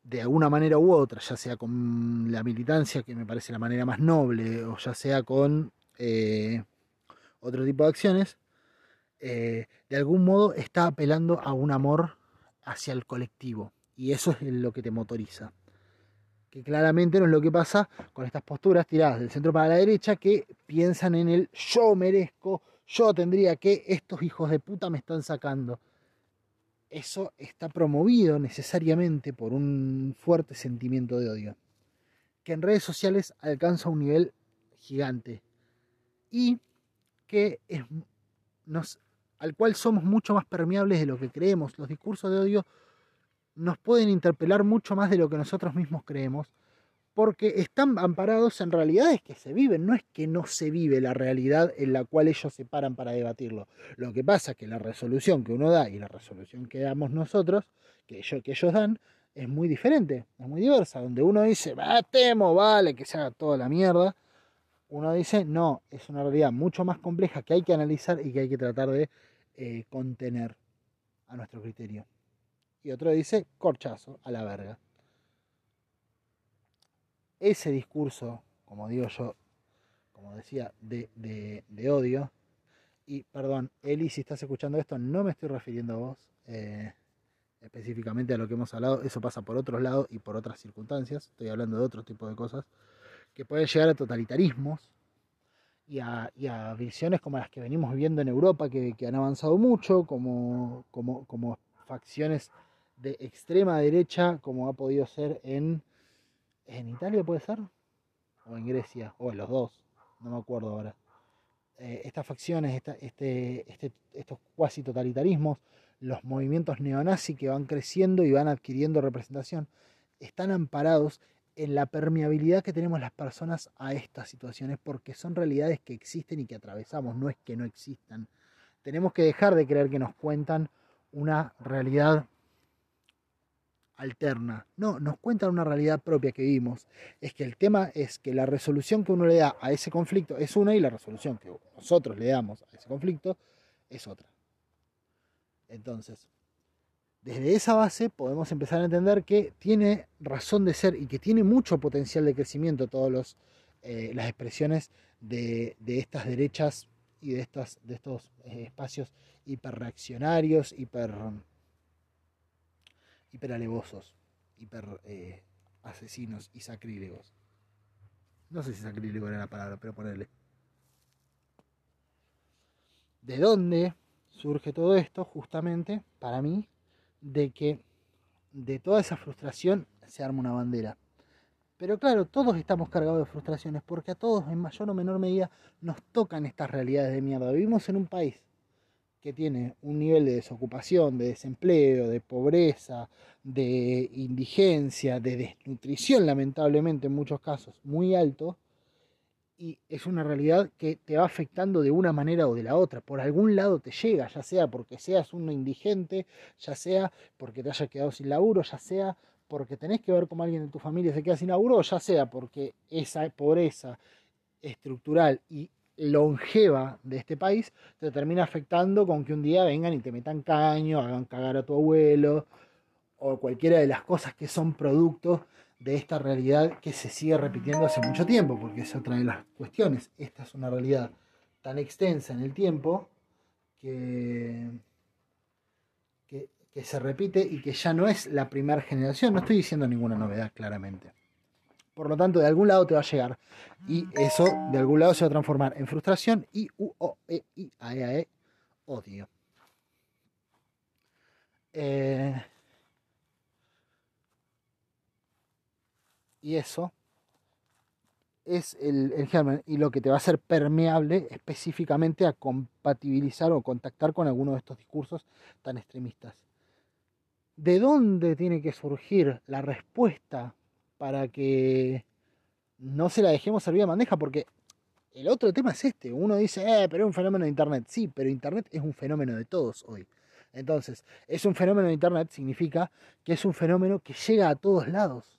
de alguna manera u otra, ya sea con la militancia, que me parece la manera más noble, o ya sea con otro tipo de acciones, eh, de algún modo está apelando a un amor hacia el colectivo. Y eso es lo que te motoriza. Que claramente no es lo que pasa con estas posturas tiradas del centro para la derecha que piensan en el yo merezco, yo tendría que, estos hijos de puta me están sacando. Eso está promovido necesariamente por un fuerte sentimiento de odio, que en redes sociales alcanza un nivel gigante. Y que es, al cual somos mucho más permeables de lo que creemos. Los discursos de odio nos pueden interpelar mucho más de lo que nosotros mismos creemos, porque están amparados en realidades que se viven, no es que no se vive la realidad en la cual ellos se paran para debatirlo. Lo que pasa es que la resolución que uno da y la resolución que damos nosotros, que ellos, que ellos dan, es muy diferente, es muy diversa, donde uno dice, temo, vale, que se haga toda la mierda, uno dice, no, es una realidad mucho más compleja que hay que analizar y que hay que tratar de eh, contener a nuestro criterio. Y otro dice, corchazo, a la verga. Ese discurso, como digo yo, como decía, de, de, odio, y perdón, Eli, si estás escuchando esto, no me estoy refiriendo a vos eh, específicamente a lo que hemos hablado, eso pasa por otros lados y por otras circunstancias, estoy hablando de otro tipo de cosas que pueden llegar a totalitarismos y a, visiones como las que venimos viendo en Europa, que, han avanzado mucho, como, como, como, facciones de extrema derecha, como ha podido ser en, en Italia, puede ser, o en Grecia, o en los dos, no me acuerdo ahora. Eh, estas facciones, este, este, estos cuasi totalitarismos, los movimientos neonazis que van creciendo y van adquiriendo representación, están amparados en la permeabilidad que tenemos las personas a estas situaciones, porque son realidades que existen y que atravesamos, no es que no existan. Tenemos que dejar de creer que nos cuentan una realidad alterna. No, nos cuentan una realidad propia que vimos. Es que el tema es que la resolución que uno le da a ese conflicto es una y la resolución que nosotros le damos a ese conflicto es otra. Entonces, desde esa base podemos empezar a entender que tiene razón de ser y que tiene mucho potencial de crecimiento todas eh, las expresiones de, estas derechas y de, estas, de estos eh, espacios hiperreaccionarios, hiper, hiperalevosos, hiper eh, asesinos y sacrílegos. No sé si sacrílego era la palabra, pero ponerle. ¿De dónde surge todo esto? Justamente, para mí, de que de toda esa frustración se arma una bandera. Pero claro, todos estamos cargados de frustraciones porque a todos en mayor o menor medida nos tocan estas realidades de mierda. Vivimos en un país que tiene un nivel de desocupación, de desempleo, de pobreza, de indigencia, de desnutrición lamentablemente en muchos casos muy alto, y es una realidad que te va afectando de una manera o de la otra. Por algún lado te llega, ya sea porque seas un indigente, ya sea porque te hayas quedado sin laburo, ya sea porque tenés que ver cómo alguien de tu familia se queda sin laburo, ya sea porque esa pobreza estructural y longeva de este país te termina afectando con que un día vengan y te metan caño, hagan cagar a tu abuelo, o cualquiera de las cosas que son productos de esta realidad que se sigue repitiendo hace mucho tiempo, porque es otra de las cuestiones. Esta es una realidad tan extensa en el tiempo que, que, se repite y que ya no es la primera generación. No estoy diciendo ninguna novedad, claramente. Por lo tanto, de algún lado te va a llegar. Y eso de algún lado se va a transformar en frustración y u o e i a e, -E, odio. Eh, y eso es el, el, germen y lo que te va a hacer permeable específicamente a compatibilizar o contactar con alguno de estos discursos tan extremistas. ¿De dónde tiene que surgir la respuesta para que no se la dejemos servir de bandeja? Porque el otro tema es este. Uno dice, eh, pero es un fenómeno de Internet. Sí, pero Internet es un fenómeno de todos hoy. Entonces, es un fenómeno de Internet significa que es un fenómeno que llega a todos lados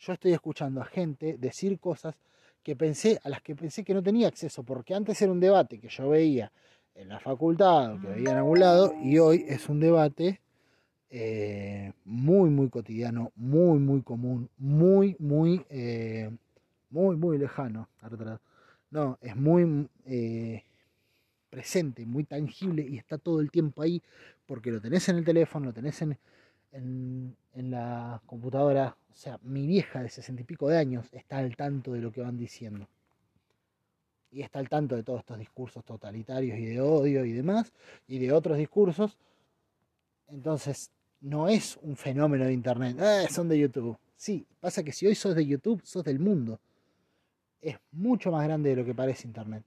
yo estoy escuchando a gente decir cosas que pensé, a las que pensé que no tenía acceso, porque antes era un debate que yo veía en la facultad que veía en algún lado, y hoy es un debate eh, muy, muy cotidiano, muy, muy común, muy, muy, eh, muy, muy lejano. No, es muy eh, presente, muy tangible y está todo el tiempo ahí porque lo tenés en el teléfono, lo tenés en, en, la computadora, o sea, mi vieja de sesenta y pico de años está al tanto de lo que van diciendo. Y está al tanto de todos estos discursos totalitarios y de odio y demás, y de otros discursos. Entonces, no es un fenómeno de Internet. Ah, son de YouTube. Sí, pasa que si hoy sos de YouTube, sos del mundo. Es mucho más grande de lo que parece Internet,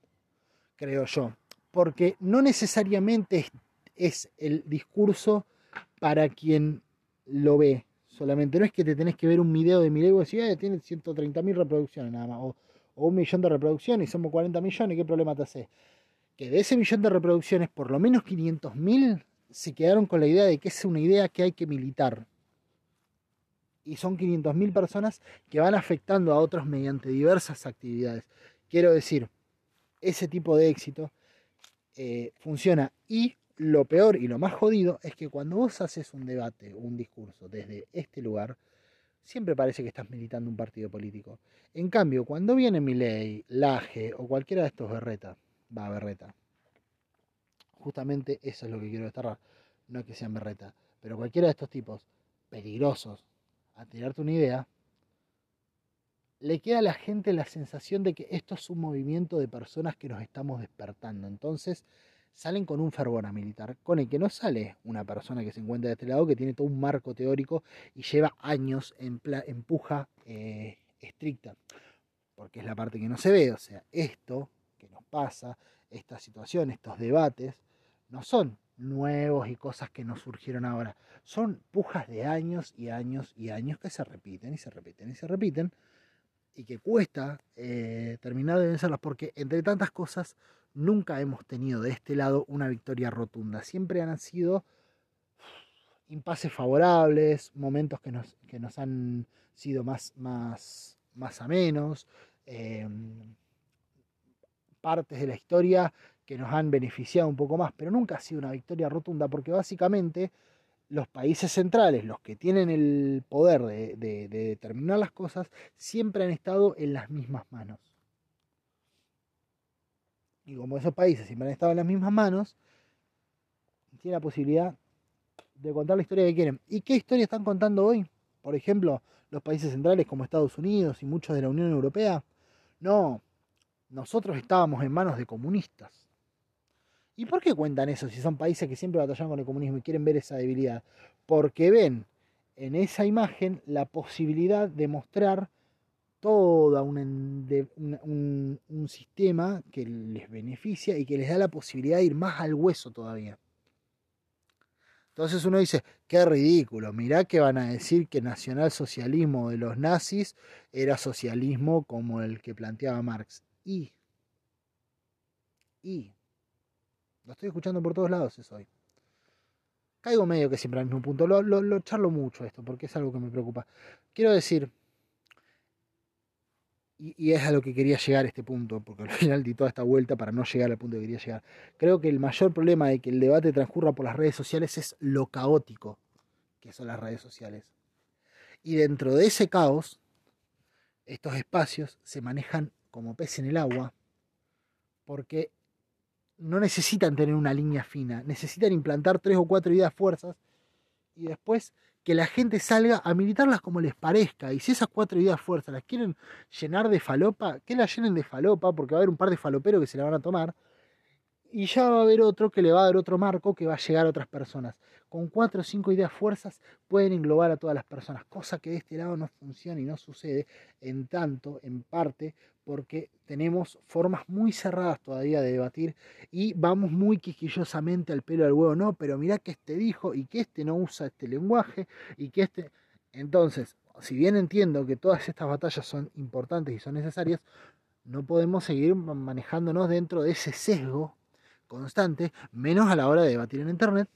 creo yo. Porque no necesariamente es el discurso para quien lo ve solamente. No es que te tenés que ver un video de mi y decir, eh, tiene 130.000 reproducciones nada más, o, un millón de reproducciones y somos 40 millones, ¿qué problema te hace? Que de ese millón de reproducciones, por lo menos 500.000 se quedaron con la idea de que es una idea que hay que militar. Y son 500.000 personas que van afectando a otros mediante diversas actividades. Quiero decir, ese tipo de éxito eh, funciona y lo peor y lo más jodido es que cuando vos haces un debate un discurso desde este lugar, siempre parece que estás militando un partido político. En cambio, cuando viene Milei, Laje o cualquiera de estos Berreta, va Berreta, justamente eso es lo que quiero desterrar, no que sean Berreta, pero cualquiera de estos tipos peligrosos a tirarte una idea, le queda a la gente la sensación de que esto es un movimiento de personas que nos estamos despertando. Entonces, salen con un fervor a militar, con el que no sale una persona que se encuentra de este lado, que tiene todo un marco teórico y lleva años en, puja eh, estricta, porque es la parte que no se ve, o sea, esto que nos pasa, esta situación, estos debates, no son nuevos y cosas que nos surgieron ahora. Son pujas de años y años y años que se repiten y se repiten y se repiten y que cuesta eh, terminar de vencerlas porque entre tantas cosas nunca hemos tenido de este lado una victoria rotunda. Siempre han sido impases favorables, momentos que nos, que nos han sido más, más, más a menos, em, partes de la historia que nos han beneficiado un poco más, pero nunca ha sido una victoria rotunda porque básicamente los países centrales, los que tienen el poder de, determinar las cosas, siempre han estado en las mismas manos. Y como esos países siempre han estado en las mismas manos, tiene la posibilidad de contar la historia que quieren. ¿Y qué historia están contando hoy? Por ejemplo, los países centrales como Estados Unidos y muchos de la Unión Europea. No, nosotros estábamos en manos de comunistas. ¿Y por qué cuentan eso si son países que siempre batallan con el comunismo y quieren ver esa debilidad? Porque ven en esa imagen la posibilidad de mostrar todo un, sistema que les beneficia y que les da la posibilidad de ir más al hueso todavía. Entonces uno dice, qué ridículo, mirá que van a decir que nacionalsocialismo de los nazis era socialismo como el que planteaba Marx. Y, y, lo estoy escuchando por todos lados eso hoy. Caigo medio que siempre al mismo punto. Lo, lo, charlo mucho esto porque es algo que me preocupa. Quiero decir, y, es a lo que quería llegar este punto, porque al final di toda esta vuelta para no llegar al punto que quería llegar. Creo que el mayor problema de que el debate transcurra por las redes sociales es lo caótico que son las redes sociales. Y dentro de ese caos, estos espacios se manejan como pez en el agua, porque no necesitan tener una línea fina, necesitan implantar tres o cuatro ideas fuerzas y después que la gente salga a militarlas como les parezca. Y si esas cuatro ideas fuerzas las quieren llenar de falopa, que las llenen de falopa, porque va a haber un par de faloperos que se la van a tomar. Y ya va a haber otro que le va a dar otro marco que va a llegar a otras personas. Con cuatro o cinco ideas fuerzas pueden englobar a todas las personas, cosa que de este lado no funciona y no sucede en tanto, en parte, porque tenemos formas muy cerradas todavía de debatir y vamos muy quisquillosamente al pelo del huevo, no, pero mirá que este dijo y que este no usa este lenguaje y que este... Entonces, si bien entiendo que todas estas batallas son importantes y son necesarias, no podemos seguir manejándonos dentro de ese sesgo constante, menos a la hora de debatir en Internet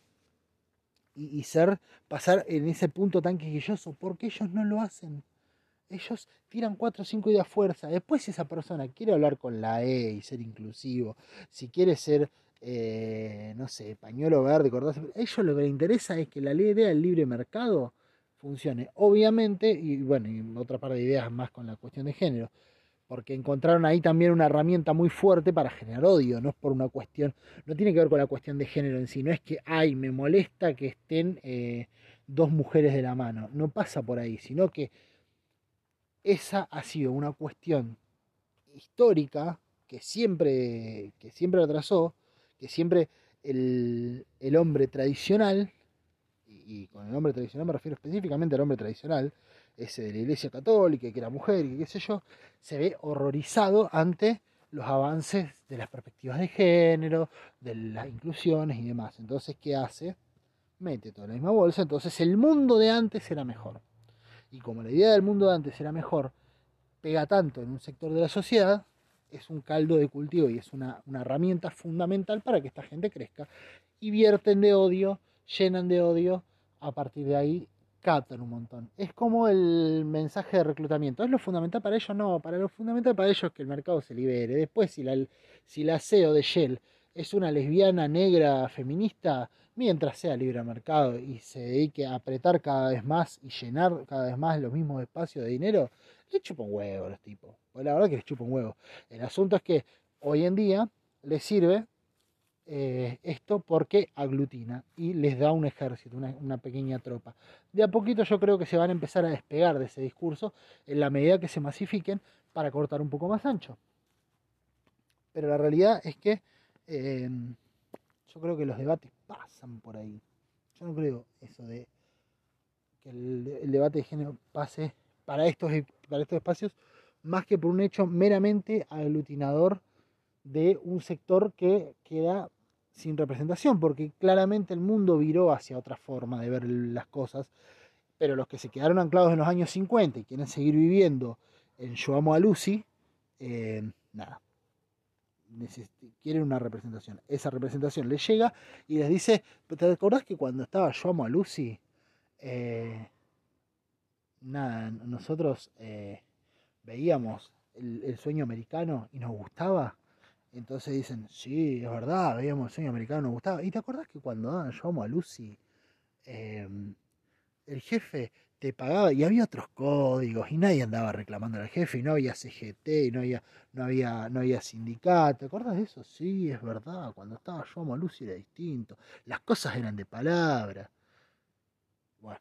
y, ser, pasar en ese punto tan quisquilloso, porque ellos no lo hacen ellos tiran cuatro o cinco ideas fuerza. Después, si esa persona quiere hablar con la E y ser inclusivo, si quiere ser, eh, no sé, pañuelo verde, cortarse, ellos lo que les interesa es que la idea del libre mercado funcione. Obviamente, y bueno, y otra par de ideas más con la cuestión de género, porque encontraron ahí también una herramienta muy fuerte para generar odio, no es por una cuestión, no tiene que ver con la cuestión de género en sí, no es que, ay, me molesta que estén eh, dos mujeres de la mano, no pasa por ahí, sino que esa ha sido una cuestión histórica que siempre, que siempre atrasó, que siempre el, hombre tradicional, y, con el hombre tradicional me refiero específicamente al hombre tradicional, ese de la iglesia católica, que era mujer y qué sé yo, se ve horrorizado ante los avances de las perspectivas de género, de las inclusiones y demás. Entonces, ¿qué hace? Mete toda la misma bolsa, entonces el mundo de antes era mejor. Y como la idea del mundo de antes era mejor, pega tanto en un sector de la sociedad, es un caldo de cultivo y es una, herramienta fundamental para que esta gente crezca. Y vierten de odio, llenan de odio, a partir de ahí captan un montón. Es como el mensaje de reclutamiento. ¿Es lo fundamental para ellos? No, para lo fundamental para ellos es que el mercado se libere. Después, si la, si la CEO de Shell es una lesbiana negra feminista, mientras sea libre mercado y se dedique a apretar cada vez más y llenar cada vez más los mismos espacios de dinero, le chupa un huevo a los tipos. Pues la verdad que les chupa un huevo. El asunto es que hoy en día les sirve eh, esto porque aglutina y les da un ejército, una, pequeña tropa. De a poquito yo creo que se van a empezar a despegar de ese discurso en la medida que se masifiquen para cortar un poco más ancho. Pero la realidad es que eh, yo creo que los debates pasan por ahí. Yo no creo eso de que el, debate de género pase para estos, para estos espacios más que por un hecho meramente aglutinador de un sector que queda sin representación, porque claramente el mundo viró hacia otra forma de ver las cosas, pero los que se quedaron anclados en los años 50 y quieren seguir viviendo en Yo amo a Lucy, eh, nada, quieren una representación. Esa representación les llega y les dice, ¿te acordás que cuando estaba Yo amo a Lucy? Eh, nada, nosotros eh, veíamos el, sueño americano y nos gustaba. Entonces dicen, sí, es verdad, veíamos sueño americano, nos gustaba. ¿Y te acordás que cuando daban Yo amo a Lucy, em, el jefe te pagaba y había otros códigos y nadie andaba reclamando al jefe y no había CGT y no había, no había, no había sindicato. ¿Te acuerdas de eso? Sí, es verdad. Cuando estaba yo amo a Lucy era distinto. Las cosas eran de palabra. Bueno,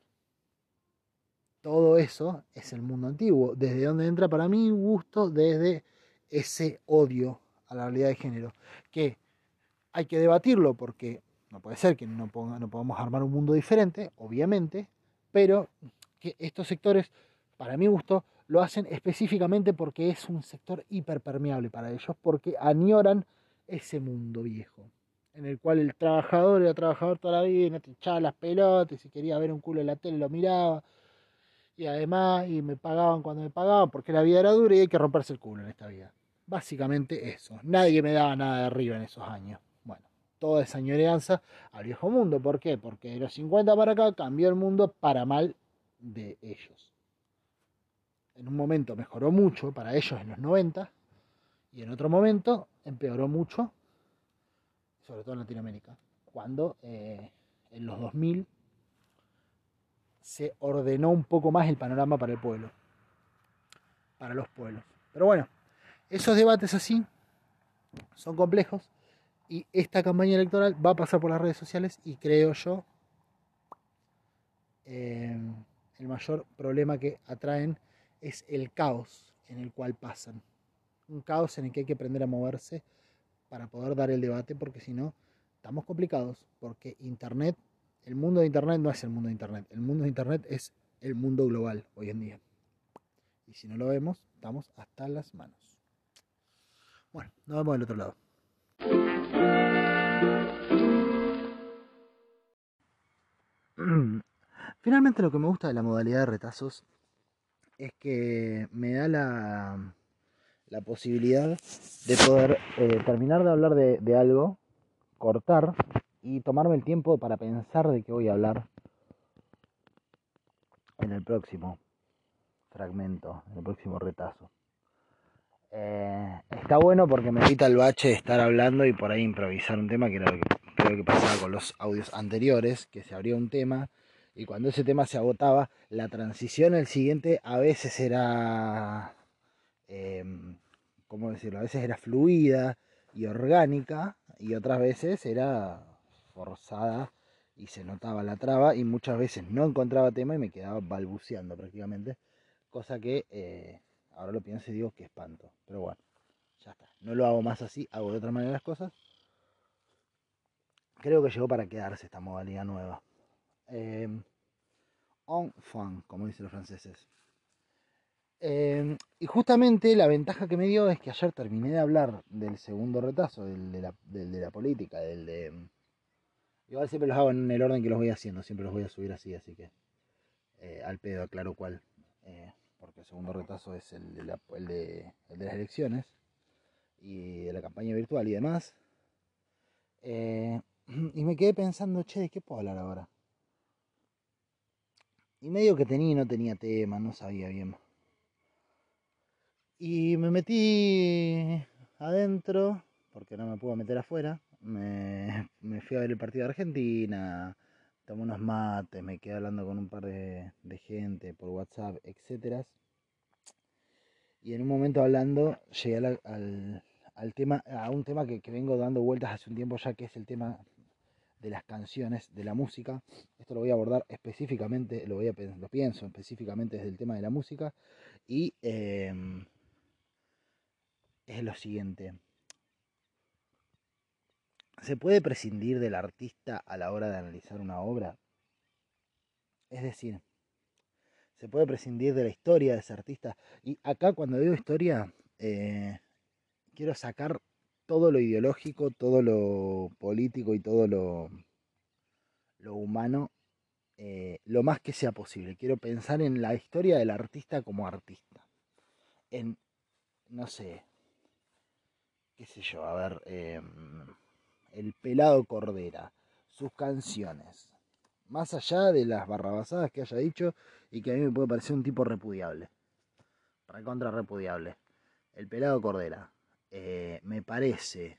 todo eso es el mundo antiguo. Desde donde entra para mí gusto, desde ese odio a la realidad de género. Que hay que debatirlo porque no puede ser que no, ponga, no podamos armar un mundo diferente, obviamente, pero que estos sectores, para mi gusto, lo hacen específicamente porque es un sector hiperpermeable para ellos, porque añoran ese mundo viejo, en el cual el trabajador era trabajador toda la vida, y no te echaba las pelotas, si quería ver un culo en la tele lo miraba, y además, y me pagaban cuando me pagaban, porque la vida era dura y hay que romperse el culo en esta vida. Básicamente eso. Nadie me daba nada de arriba en esos años. Bueno, toda esa añoranza al viejo mundo. ¿Por qué? Porque de los 50 para acá cambió el mundo para mal de ellos. En un momento mejoró mucho para ellos en los 90 y en otro momento empeoró mucho, sobre todo en Latinoamérica, cuando eh, en los 2000 se ordenó un poco más el panorama para el pueblo, para los pueblos. Pero bueno, esos debates así son complejos y esta campaña electoral va a pasar por las redes sociales y creo yo eh, el mayor problema que atraen es el caos en el cual pasan. Un caos en el que hay que aprender a moverse para poder dar el debate, porque si no, estamos complicados, porque Internet, el mundo de Internet no es el mundo de Internet, el mundo de Internet es el mundo global hoy en día. Y si no lo vemos, estamos hasta las manos. Bueno, nos vemos del otro lado. Finalmente lo que me gusta de la modalidad de retazos es que me da la, la posibilidad de poder eh, terminar de hablar de, de, algo, cortar y tomarme el tiempo para pensar de qué voy a hablar en el próximo fragmento, en el próximo retazo. Eh, está bueno porque me evita el bache de estar hablando y por ahí improvisar un tema que era lo que creo que pasaba con los audios anteriores, que se abría un tema y cuando ese tema se agotaba, la transición al siguiente a veces era, em, ¿cómo decirlo? A veces era fluida y orgánica y otras veces era forzada y se notaba la traba y muchas veces no encontraba tema y me quedaba balbuceando prácticamente, cosa que eh, ahora lo pienso y digo que espanto, pero bueno, ya está, no lo hago más así, hago de otra manera las cosas. Creo que llegó para quedarse esta modalidad nueva. Em, en fun, como dicen los franceses. Em, y justamente la ventaja que me dio es que ayer terminé de hablar del segundo retazo, del de la, política, del de... Igual siempre los hago en el orden que los voy haciendo, siempre los voy a subir así, así que eh, al pedo aclaro cuál, eh, segundo retazo es el de, las elecciones y de la campaña virtual y demás. Eh, y me quedé pensando, che, ¿de qué puedo hablar ahora? Y medio que tenía no tenía tema, no sabía bien. Y me metí adentro, porque no me puedo meter afuera. Me, fui a ver el partido de Argentina, tomé unos mates, me quedé hablando con un par de, gente por WhatsApp, etc. Y en un momento hablando llegué al, tema, a un tema que, que vengo dando vueltas hace un tiempo ya, que es el tema de las canciones, de la música. Esto lo voy a abordar específicamente, lo, voy a, lo pienso específicamente desde el tema de la música. Y em, es lo siguiente. ¿Se puede prescindir del artista a la hora de analizar una obra? Es decir, se puede prescindir de la historia de ese artista. Y acá cuando digo historia, eh, quiero sacar todo lo ideológico, todo lo político y todo lo, lo humano eh, lo más que sea posible. Quiero pensar en la historia del artista como artista. En, no sé, qué sé yo, a ver, em, el pelado Cordera, sus canciones, más allá de las barrabasadas que haya dicho y que a mí me puede parecer un tipo repudiable, recontra repudiable. El pelado Cordera, eh, me parece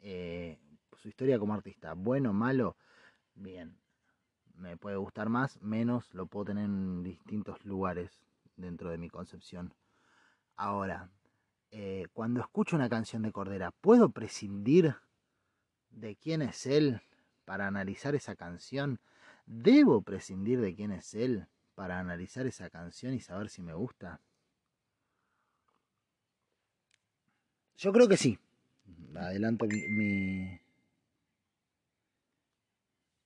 eh, su historia como artista, bueno, malo, bien, me puede gustar más, menos, lo puedo tener en distintos lugares dentro de mi concepción. Ahora, eh, cuando escucho una canción de Cordera, ¿puedo prescindir de quién es él para analizar esa canción? ¿Debo prescindir de quién es él para analizar esa canción y saber si me gusta? Yo creo que sí. Adelanto mi,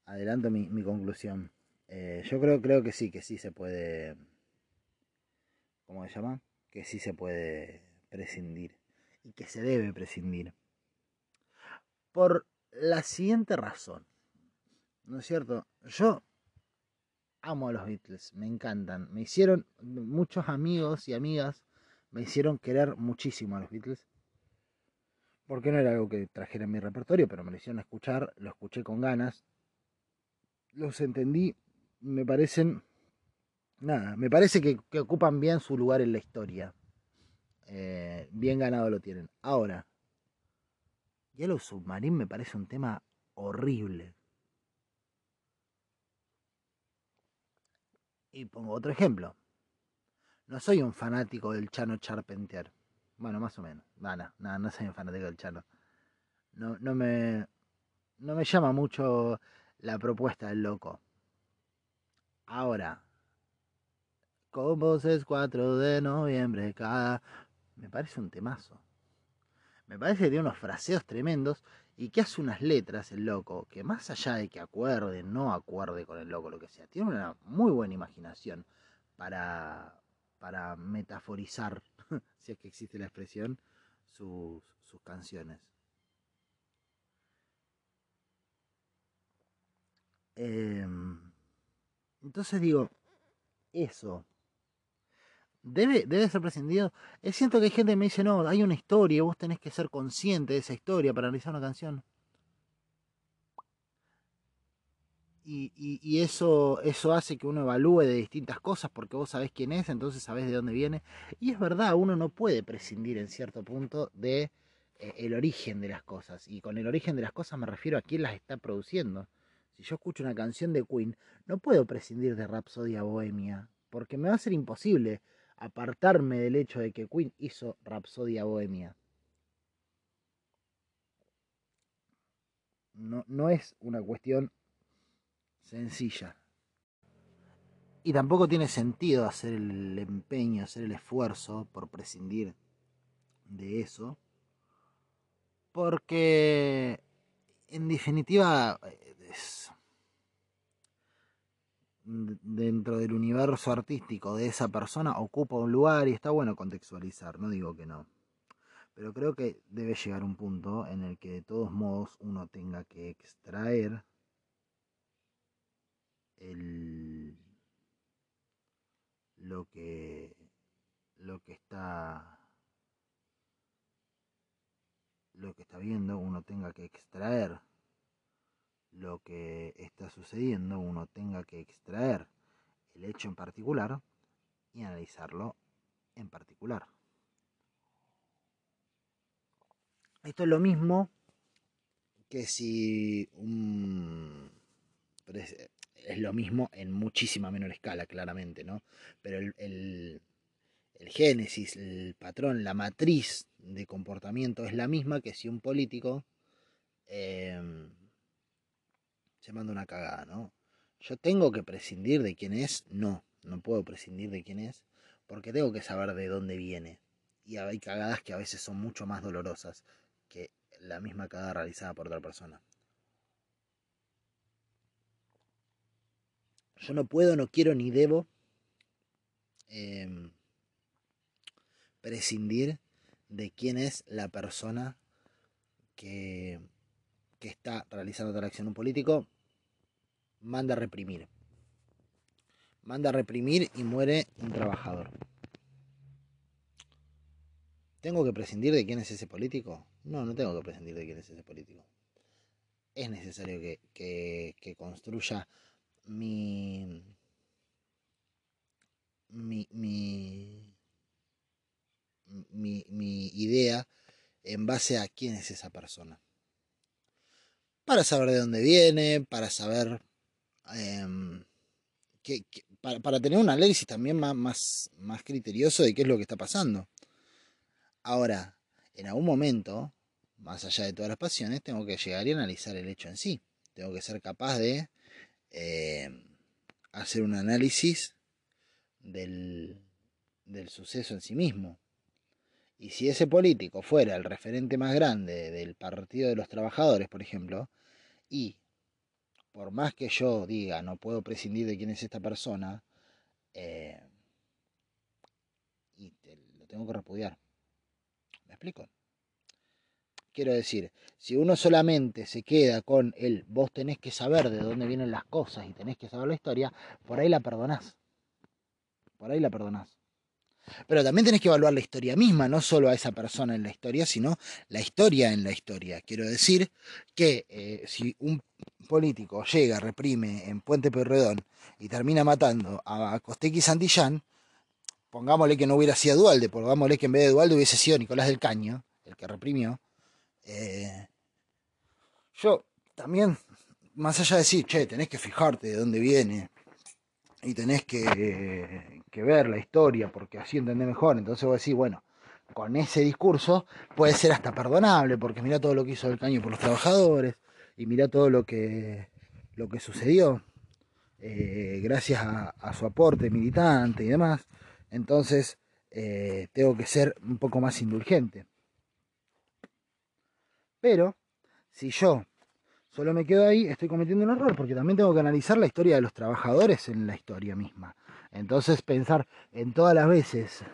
adelanto mi, conclusión. Eh, yo creo, creo que sí, que sí se puede. ¿Cómo se llama? Que sí se puede prescindir. Y que se debe prescindir. Por la siguiente razón. ¿No es cierto? Yo amo a los Beatles, me encantan. Me hicieron, muchos amigos y amigas me hicieron querer muchísimo a los Beatles. Porque no era algo que trajera en mi repertorio, pero me lo hicieron escuchar, lo escuché con ganas los entendí, me parecen, nada, me parece que, ocupan bien su lugar en la historia. Eh, bien ganado lo tienen. Ahora, Yellow Submarine me parece un tema horrible. Y pongo otro ejemplo. No soy un fanático del Chano Charpentier. Bueno, más o menos. No, no, no, soy un fanático del Chano. No, no me. No me llama mucho la propuesta del loco. Ahora, como es 4 de noviembre cada... Me parece un temazo. Me parece que tiene unos fraseos tremendos y que hace unas letras el loco, que más allá de que acuerde, no acuerde con el loco, lo que sea, tiene una muy buena imaginación para, para metaforizar, si es que existe la expresión, sus, sus canciones. Em, entonces digo, eso. Debe, debe ser prescindido. Es cierto que hay gente que me dice, no, hay una historia, vos tenés que ser consciente de esa historia para realizar una canción. Y, y, eso, eso hace que uno evalúe de distintas cosas porque vos sabés quién es, entonces sabés de dónde viene. Y es verdad, uno no puede prescindir en cierto punto de eh, el origen de las cosas. Y con el origen de las cosas me refiero a quién las está produciendo si yo escucho una canción de Queen, no puedo prescindir de Rapsodia Bohemia, porque me va a ser imposible apartarme del hecho de que Queen hizo Rapsodia Bohemia. No, no es una cuestión sencilla. Y tampoco tiene sentido hacer el empeño, hacer el esfuerzo por prescindir de eso. Porque en definitiva dentro del universo artístico de esa persona ocupa un lugar y está bueno contextualizar, no digo que no. Pero creo que debe llegar un punto en el que de todos modos uno tenga que extraer el, lo que lo que está lo que está viendo uno tenga que extraer lo que está sucediendo, uno tenga que extraer el hecho en particular y analizarlo en particular. Esto es lo mismo que si un... Es lo mismo en muchísima menor escala, claramente, ¿no? Pero el, el, génesis, el patrón, la matriz de comportamiento es la misma que si un político eh, se una cagada, ¿no? Yo tengo que prescindir de quién es, no, no puedo prescindir de quién es, porque tengo que saber de dónde viene. Y hay cagadas que a veces son mucho más dolorosas que la misma cagada realizada por otra persona. Yo no puedo, no quiero ni debo em, prescindir de quién es la persona que, que está realizando tal acción un político, manda a reprimir. Manda a reprimir y muere un trabajador. ¿Tengo que prescindir de quién es ese político? No, no tengo que prescindir de quién es ese político. Es necesario que, que, construya mi, mi, mi, mi, mi idea en base a quién es esa persona. Para saber de dónde viene, para saber Em, que, para, tener un análisis también más, más, más criterioso de qué es lo que está pasando. Ahora, en algún momento, más allá de todas las pasiones, tengo que llegar y analizar el hecho en sí. Tengo que ser capaz de em, hacer un análisis del, del suceso en sí mismo. Y si ese político fuera el referente más grande del Partido de los Trabajadores, por ejemplo, y por más que yo diga, no puedo prescindir de quién es esta persona, eh, y lo tengo que repudiar. ¿Me explico? Quiero decir, si uno solamente se queda con el vos tenés que saber de dónde vienen las cosas y tenés que saber la historia, por ahí la perdonás. Por ahí la perdonás. Pero también tenés que evaluar la historia misma, no solo a esa persona en la historia, sino la historia en la historia. Quiero decir que eh, si un político llega, reprime en Puente Perredón y termina matando a Costequi Santillán, pongámosle que no hubiera sido Dualde, pongámosle que en vez de Dualde hubiese sido Nicolás del Caño, el que reprimió. Eh, yo también, más allá de decir, che, tenés que fijarte de dónde viene y tenés que, que ver la historia, porque así entendés mejor. Entonces vos decís, bueno, con ese discurso puede ser hasta perdonable, porque mira todo lo que hizo el caño por los trabajadores, y mira todo lo que, lo que sucedió, eh, gracias a, su aporte militante y demás. Entonces, eh, tengo que ser un poco más indulgente. Pero, si yo solo me quedo ahí, estoy cometiendo un error, porque también tengo que analizar la historia de los trabajadores en la historia misma. Entonces pensar en todas las veces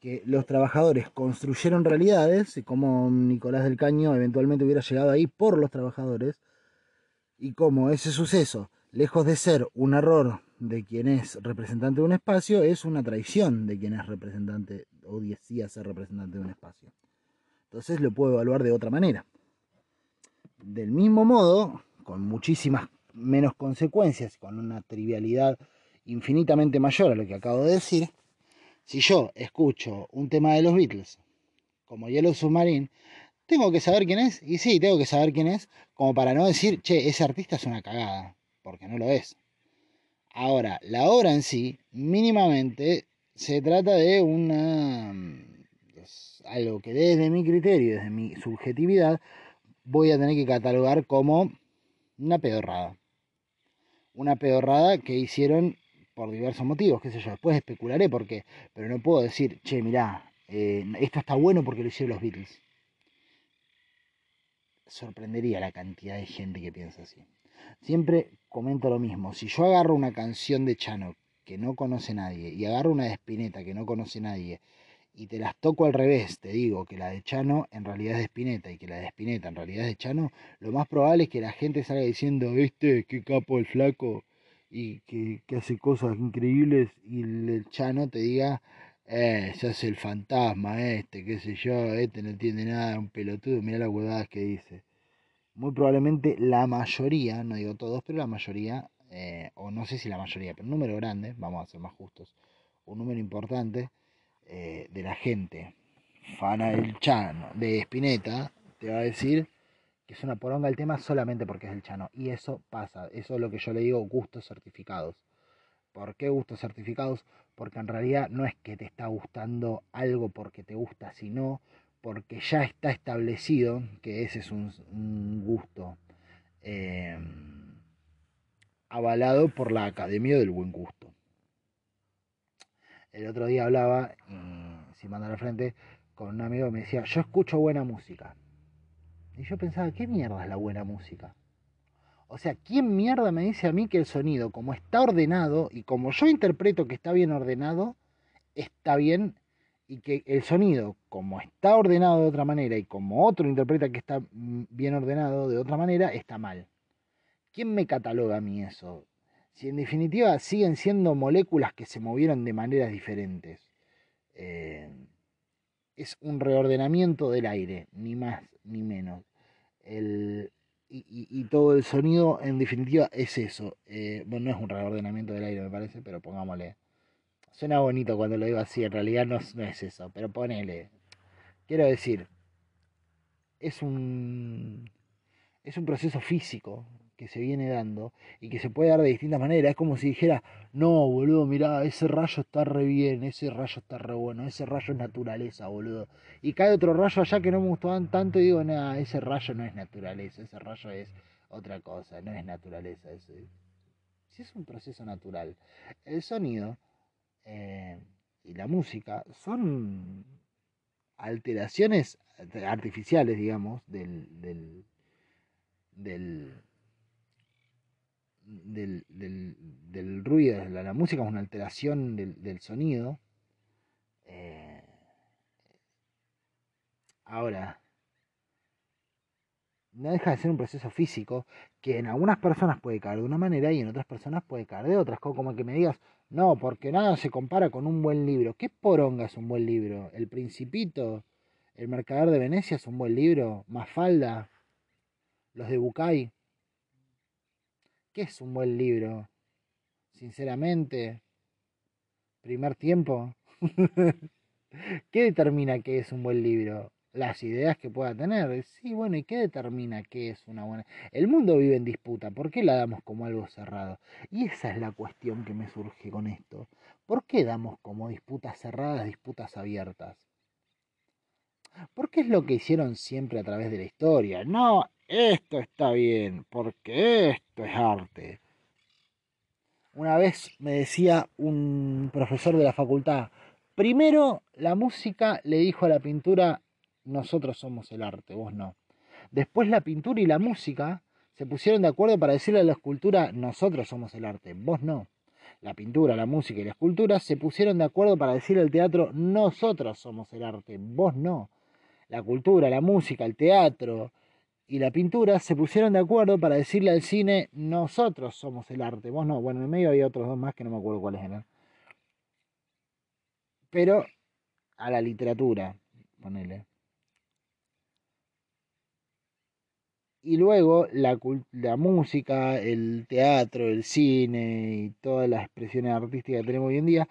que los trabajadores construyeron realidades y cómo Nicolás del Caño eventualmente hubiera llegado ahí por los trabajadores y cómo ese suceso, lejos de ser un error de quien es representante de un espacio, es una traición de quien es representante o decía ser representante de un espacio. Entonces lo puedo evaluar de otra manera. Del mismo modo, con muchísimas menos consecuencias, con una trivialidad infinitamente mayor a lo que acabo de decir, si yo escucho un tema de los Beatles, como Yellow Submarine, tengo que saber quién es, y sí, tengo que saber quién es, como para no decir, che, ese artista es una cagada, porque no lo es. Ahora, la obra en sí, mínimamente, se trata de una algo que desde mi criterio, desde mi subjetividad, voy a tener que catalogar como una pedorrada. Una pedorrada que hicieron por diversos motivos, qué sé yo, después especularé por qué, pero no puedo decir, che, mirá, eh, esto está bueno porque lo hicieron los Beatles. Sorprendería la cantidad de gente que piensa así. Siempre comento lo mismo, si yo agarro una canción de Chano que no conoce nadie y agarro una de Spinetta que no conoce nadie y te las toco al revés, te digo que la de Chano en realidad es de Spinetta y que la de Spinetta en realidad es de Chano, lo más probable es que la gente salga diciendo, este, qué capo el flaco, y que, hace cosas increíbles y el Chano te diga, eh, se hace el fantasma este, qué sé yo, este no entiende nada, un pelotudo, mira las huevadas que dice. Muy probablemente la mayoría, no digo todos, pero la mayoría, eh, o no sé si la mayoría, pero un número grande, vamos a ser más justos, un número importante eh, de la gente fana del Chano, de Spinetta, te va a decir que es una poronga el tema solamente porque es el Chano. Y eso pasa, eso es lo que yo le digo gustos certificados. ¿Por qué gustos certificados? Porque en realidad no es que te está gustando algo porque te gusta, sino porque ya está establecido que ese es un, gusto em, avalado por la Academia del Buen Gusto. El otro día hablaba, y sin mandar al frente, con un amigo que me decía, yo escucho buena música. Y yo pensaba, ¿qué mierda es la buena música? O sea, ¿quién mierda me dice a mí que el sonido, como está ordenado y como yo interpreto que está bien ordenado, está bien y que el sonido, como está ordenado de otra manera y como otro interpreta que está mm, bien ordenado de otra manera, está mal. ¿Quién me cataloga a mí eso? Si en definitiva siguen siendo moléculas que se movieron de maneras diferentes. Eh, es un reordenamiento del aire, ni más ni menos. El, y, todo el sonido, en definitiva, es eso. Eh, bueno, no es un reordenamiento del aire, me parece, pero pongámosle. Suena bonito cuando lo digo así, en realidad no, no es eso, pero ponele. Quiero decir, es un, es un proceso físico que se viene dando y que se puede dar de distintas maneras. Es como si dijera, no, boludo, mirá, ese rayo está re bien, ese rayo está re bueno, ese rayo es naturaleza, boludo. Y cae otro rayo allá que no me gustaban tanto y digo, nada, ese rayo no es naturaleza, ese rayo es otra cosa, no es naturaleza. Si es un proceso natural. El sonido eh, y la música son alteraciones artificiales, digamos, del, del, del del, del, del ruido, la, la, música es una alteración del, del sonido. Eh, ahora, no deja de ser un proceso físico que en algunas personas puede caer de una manera y en otras personas puede caer de otras. Como que me digas, no, porque nada se compara con un buen libro. ¿Qué poronga es un buen libro? El Principito, El Mercader de Venecia es un buen libro. Mafalda, los de Bucay. ¿Qué es un buen libro? Sinceramente, primer tiempo. ¿Qué determina qué es un buen libro? Las ideas que pueda tener. Sí, bueno, ¿y qué determina qué es una buena? El mundo vive en disputa. ¿Por qué la damos como algo cerrado? Y esa es la cuestión que me surge con esto. ¿Por qué damos como disputas cerradas, disputas abiertas? Porque es lo que hicieron siempre a través de la historia. No, esto está bien, porque esto es arte. Una vez me decía un profesor de la facultad, primero la música le dijo a la pintura, nosotros somos el arte, vos no. Después la pintura y la música se pusieron de acuerdo para decirle a la escultura, nosotros somos el arte, vos no. La pintura, la música y la escultura se pusieron de acuerdo para decirle al teatro, nosotros somos el arte, vos no la cultura, la música, el teatro y la pintura se pusieron de acuerdo para decirle al cine, nosotros somos el arte, vos no, bueno, en medio había otros dos más que no me acuerdo cuáles eran. Pero a la literatura, ponele. Y luego la, la música, el teatro, el cine y todas las expresiones artísticas que tenemos hoy en día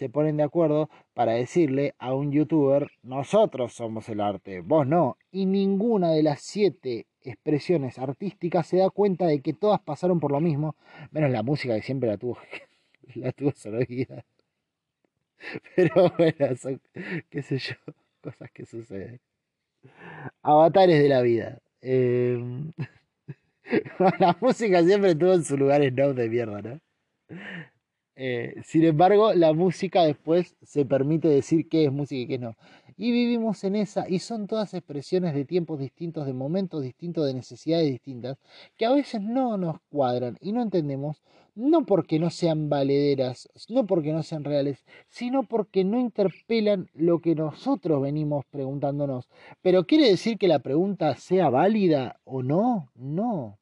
se ponen de acuerdo para decirle a un youtuber, nosotros somos el arte, vos no. Y ninguna de las siete expresiones artísticas se da cuenta de que todas pasaron por lo mismo, menos la música que siempre la tuvo, la tuvo. Pero bueno, son, qué sé yo, cosas que suceden. Avatares de la vida. Em, la música siempre tuvo en su lugar no de mierda, ¿no? Eh, sin embargo, la música después se permite decir qué es música y qué no. Y vivimos en esa, y son todas expresiones de tiempos distintos, de momentos distintos, de necesidades distintas, que a veces no nos cuadran y no entendemos, no porque no sean valederas, no porque no sean reales, sino porque no interpelan lo que nosotros venimos preguntándonos. Pero ¿quiere decir que la pregunta sea válida o no? No.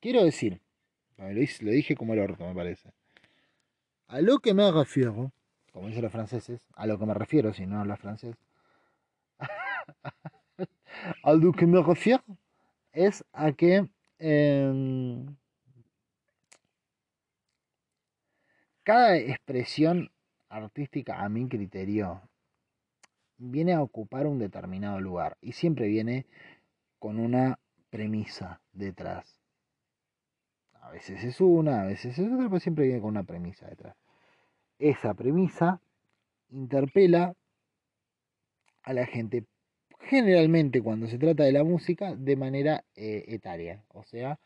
Quiero decir, lo dije como el orto, me parece a lo que me refiero, como dicen los franceses, a lo que me refiero si no hablas francés, a lo que me refiero es a que em, cada expresión artística, a mi criterio, viene a ocupar un determinado lugar y siempre viene con una premisa detrás. A veces es una, a veces es otra, pero siempre viene con una premisa detrás. Esa premisa interpela a la gente, generalmente cuando se trata de la música, de manera eh, etaria, o sea,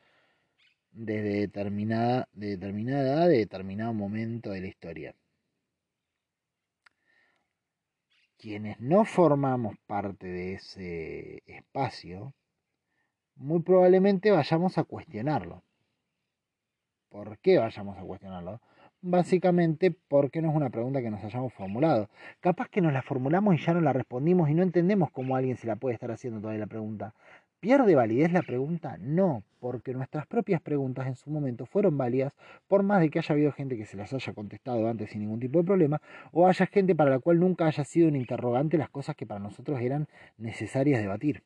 desde determinada, de determinada edad, de determinado momento de la historia. Quienes no formamos parte de ese espacio, muy probablemente vayamos a cuestionarlo. ¿Por qué vayamos a cuestionarlo? básicamente porque no es una pregunta que nos hayamos formulado. Capaz que nos la formulamos y ya no la respondimos y no entendemos cómo alguien se la puede estar haciendo todavía la pregunta. ¿Pierde validez la pregunta? No, porque nuestras propias preguntas en su momento fueron válidas, por más de que haya habido gente que se las haya contestado antes sin ningún tipo de problema, o haya gente para la cual nunca haya sido un interrogante las cosas que para nosotros eran necesarias debatir.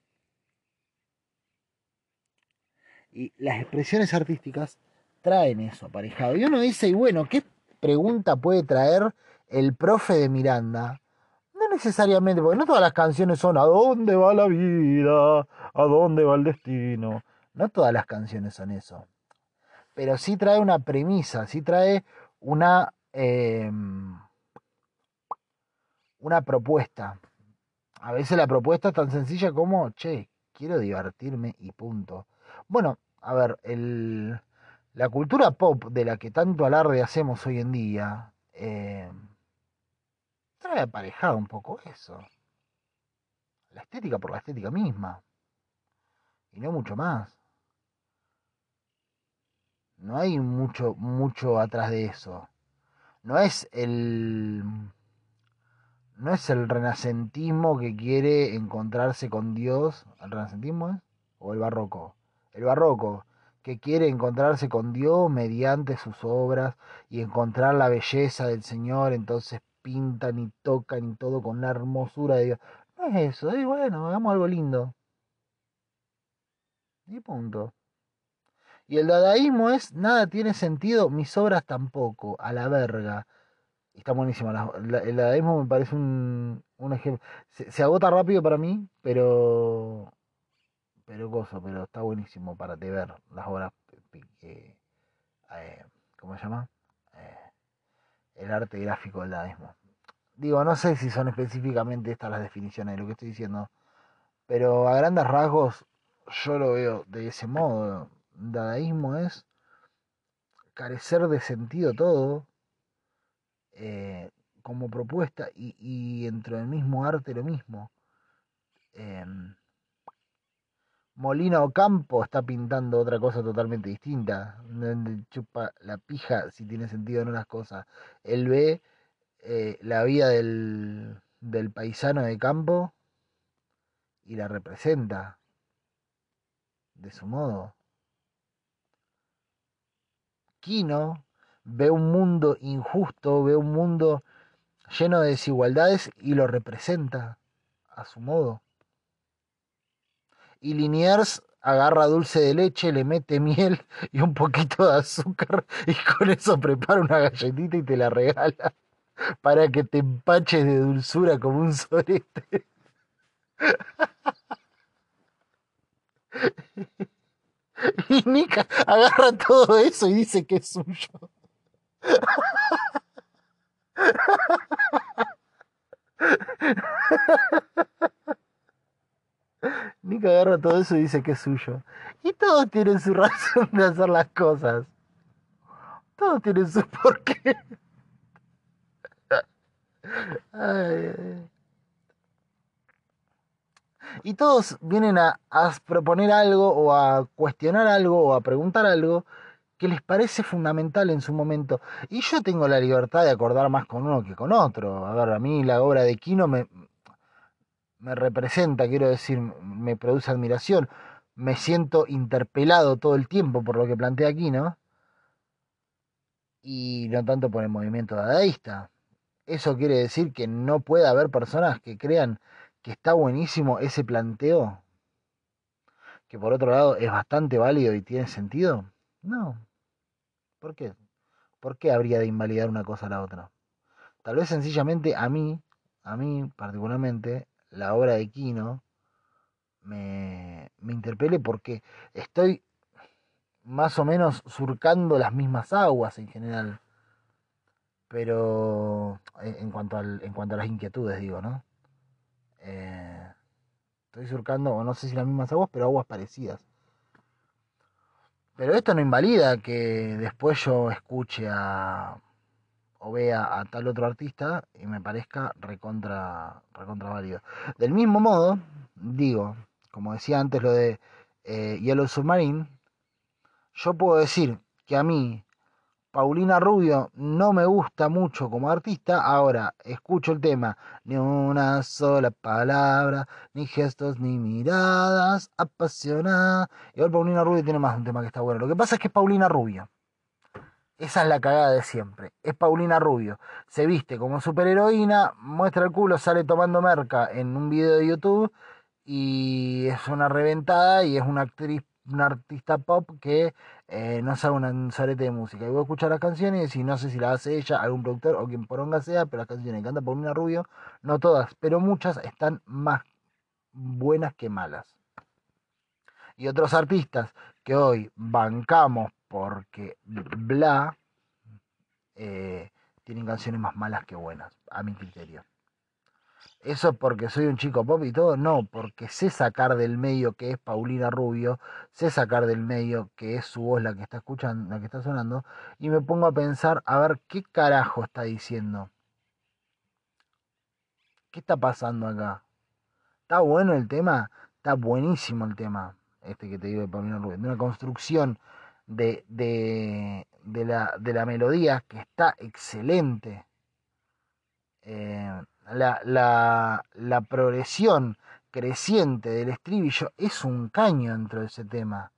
Y las expresiones artísticas traen eso aparejado. Y uno dice, y bueno, ¿qué pregunta puede traer el profe de Miranda? No necesariamente, porque no todas las canciones son ¿A dónde va la vida? ¿A dónde va el destino? No todas las canciones son eso. Pero sí trae una premisa, sí trae una, em, una propuesta. A veces la propuesta es tan sencilla como, che, quiero divertirme y punto. Bueno, a ver, el, la cultura pop de la que tanto alarde hacemos hoy en día, eh, trae aparejado un poco eso. La estética por la estética misma. Y no mucho más. No hay mucho, mucho atrás de eso. No es el. No es el renacentismo que quiere encontrarse con Dios. ¿El renacentismo es? ¿O el barroco? El barroco, que quiere encontrarse con Dios mediante sus obras y encontrar la belleza del Señor, entonces pintan y tocan y todo con la hermosura de Dios. No es eso, es bueno, hagamos algo lindo. Y punto. Y el dadaísmo es, nada tiene sentido, mis obras tampoco, a la verga. Está buenísimo. el dadaísmo me parece un, un ejemplo. Se, agota rápido para mí, pero. Pero gozo, pero está buenísimo para te ver las obras. Eh, ¿Cómo se llama? Eh, el arte gráfico del dadaísmo. Digo, no sé si son específicamente estas las definiciones de lo que estoy diciendo, pero a grandes rasgos yo lo veo de ese modo. Dadaísmo es carecer de sentido todo eh, como propuesta y, y, dentro del mismo arte lo mismo. Molina Ocampo está pintando otra cosa totalmente distinta. Chupa la pija si tiene sentido o no las cosas. Él ve eh, la vida del, del paisano de campo y la representa de su modo. Kino ve un mundo injusto, ve un mundo lleno de desigualdades y lo representa a su modo. Y Liniers agarra dulce de leche, le mete miel y un poquito de azúcar y con eso prepara una galletita y te la regala para que te empaches de dulzura como un sorete. Y Nika agarra todo eso y dice que es suyo. Nika agarra todo eso y dice que es suyo. Y todos tienen su razón de hacer las cosas. Todos tienen su porqué. Y todos vienen a, proponer algo o a cuestionar algo o a preguntar algo que les parece fundamental en su momento. Y yo tengo la libertad de acordar más con uno que con otro. A ver, a mí la obra de Quino me, me representa, quiero decir, me produce admiración. Me siento interpelado todo el tiempo por lo que plantea Quino. Y no tanto por el movimiento dadaísta. ¿Eso quiere decir que no puede haber personas que crean que está buenísimo ese planteo? Que por otro lado es bastante válido y tiene sentido. No. ¿Por qué? ¿Por qué habría de invalidar una cosa a la otra? Tal vez sencillamente a mí, a mí particularmente, la obra de Quino me, me interpele porque estoy más o menos surcando las mismas aguas en general pero en cuanto, al, en cuanto a las inquietudes, digo, ¿no? Eh, estoy surcando, no sé si las mismas aguas, pero aguas parecidas. Pero esto no invalida que después yo escuche a o vea a tal otro artista y me parezca recontra, recontra válido. Del mismo modo, digo, como decía antes lo de eh, Yellow Submarine, yo puedo decir que a mí Paulina Rubio no me gusta mucho como artista, ahora escucho el tema, ni una sola palabra, ni gestos, ni miradas apasionadas. Igual Paulina Rubio tiene más un tema que está bueno. Lo que pasa es que es Paulina Rubio. Esa es la cagada de siempre. Es Paulina Rubio. Se viste como superheroína, muestra el culo, sale tomando merca en un video de YouTube y es una reventada y es una actriz, una artista pop que eh, no sabe un sorete de música. Y voy a escuchar las canciones y no sé si la hace ella, algún productor o quien poronga sea, pero las canciones que canta Paulina Rubio, no todas, pero muchas están más buenas que malas. Y otros artistas que hoy bancamos porque bla eh, tienen canciones más malas que buenas, a mi criterio. Eso porque soy un chico pop y todo, no, porque sé sacar del medio que es Paulina Rubio, sé sacar del medio que es su voz la que está escuchando, la que está sonando, y me pongo a pensar a ver qué carajo está diciendo. ¿Qué está pasando acá? ¿Está bueno el tema? Está buenísimo el tema, este que te digo de Paulina Rubio, de una construcción de, de, de, la, de la melodía que está excelente. Eh, la, la, la progresión creciente del estribillo es un caño dentro de ese tema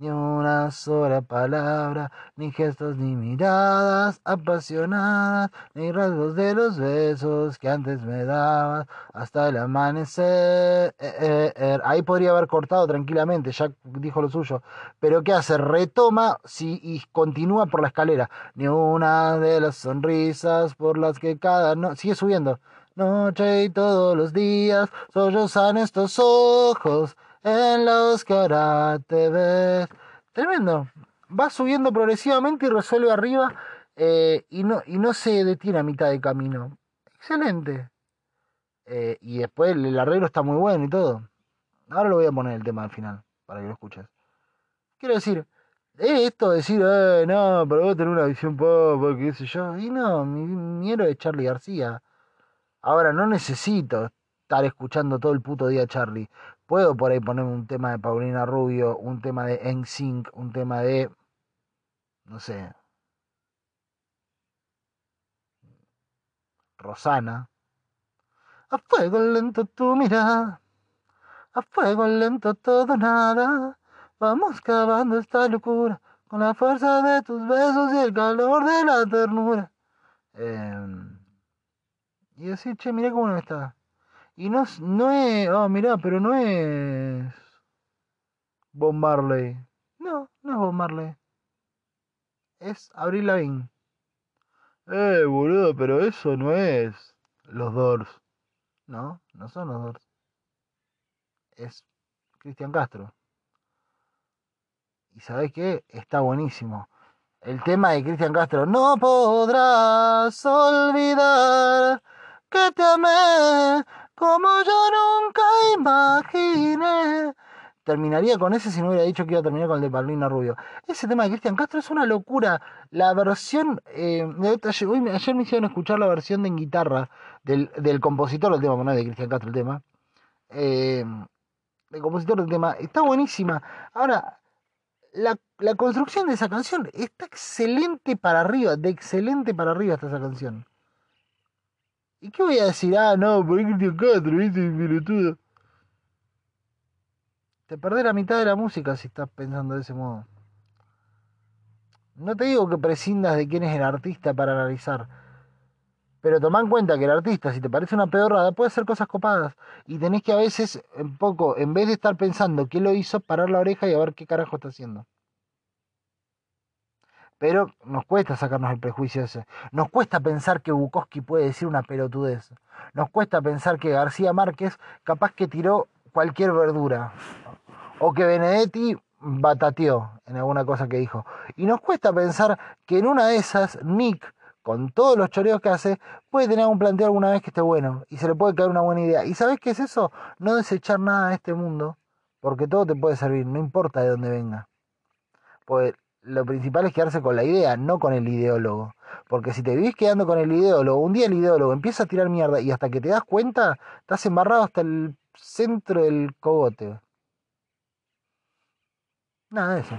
ni una sola palabra, ni gestos ni miradas apasionadas, ni rasgos de los besos que antes me dabas hasta el amanecer. Eh, eh, er, ahí podría haber cortado tranquilamente, ya dijo lo suyo. Pero ¿qué hace? Retoma si, y continúa por la escalera. Ni una de las sonrisas por las que cada... No, sigue subiendo. Noche y todos los días sollozan estos ojos en los que. Tremendo. Va subiendo progresivamente y resuelve arriba eh, y, no, y no se detiene a mitad de camino. Excelente. Eh, y después el arreglo está muy bueno y todo. Ahora lo voy a poner el tema al final, para que lo escuches. Quiero decir, esto de decir, eh, no, pero vos tenés una visión pop, qué sé yo. Y no, mi, mi héroe es Charlie García. Ahora no necesito estar escuchando todo el puto día Charlie. Puedo por ahí ponerme un tema de Paulina Rubio, un tema de NSYNC, un tema de. No sé. Rosana. A fuego lento tu mirada. A fuego lento todo nada. Vamos cavando esta locura con la fuerza de tus besos y el calor de la ternura. Em, y decir, che, mira cómo no está. Y no, no es. Oh, mirá, pero no es. Bob Marley. No, no es Bob Marley. Es Abril Lavigne. Eh, boludo, pero eso no es. Los Doors. No, no son los Doors. Es Cristian Castro. ¿Y sabes qué? Está buenísimo. El tema de Cristian Castro. No podrás olvidar que te amé como yo nunca imaginé. Terminaría con ese si no hubiera dicho que iba a terminar con el de Paulina Rubio. Ese tema de Cristian Castro es una locura. La versión. Eh, ayer me hicieron escuchar la versión de en guitarra del, del compositor del tema, no es de Cristian Castro el tema. Eh, el compositor del tema. Está buenísima. Ahora, la, la construcción de esa canción está excelente para arriba. De excelente para arriba está esa canción. ¿Y qué voy a decir? Ah, no, por Cristian Castro, ¿viste? Pelotudo. Te perdés la mitad de la música si estás pensando de ese modo. No te digo que prescindas de quién es el artista para analizar. Pero toma en cuenta que el artista, si te parece una pedorrada, puede hacer cosas copadas. Y tenés que a veces, un poco, en vez de estar pensando qué lo hizo, parar la oreja y a ver qué carajo está haciendo. Pero nos cuesta sacarnos el prejuicio ese. Nos cuesta pensar que Bukowski puede decir una pelotudez. Nos cuesta pensar que García Márquez capaz que tiró cualquier verdura. O que Benedetti batateó en alguna cosa que dijo. Y nos cuesta pensar que en una de esas, Nick, con todos los choreos que hace, puede tener un planteo alguna vez que esté bueno. Y se le puede caer una buena idea. ¿Y sabes qué es eso? No desechar nada de este mundo. Porque todo te puede servir, no importa de dónde venga. Pues lo principal es quedarse con la idea, no con el ideólogo. Porque si te vivís quedando con el ideólogo, un día el ideólogo empieza a tirar mierda y hasta que te das cuenta, estás embarrado hasta el centro del cogote. Nada de eso.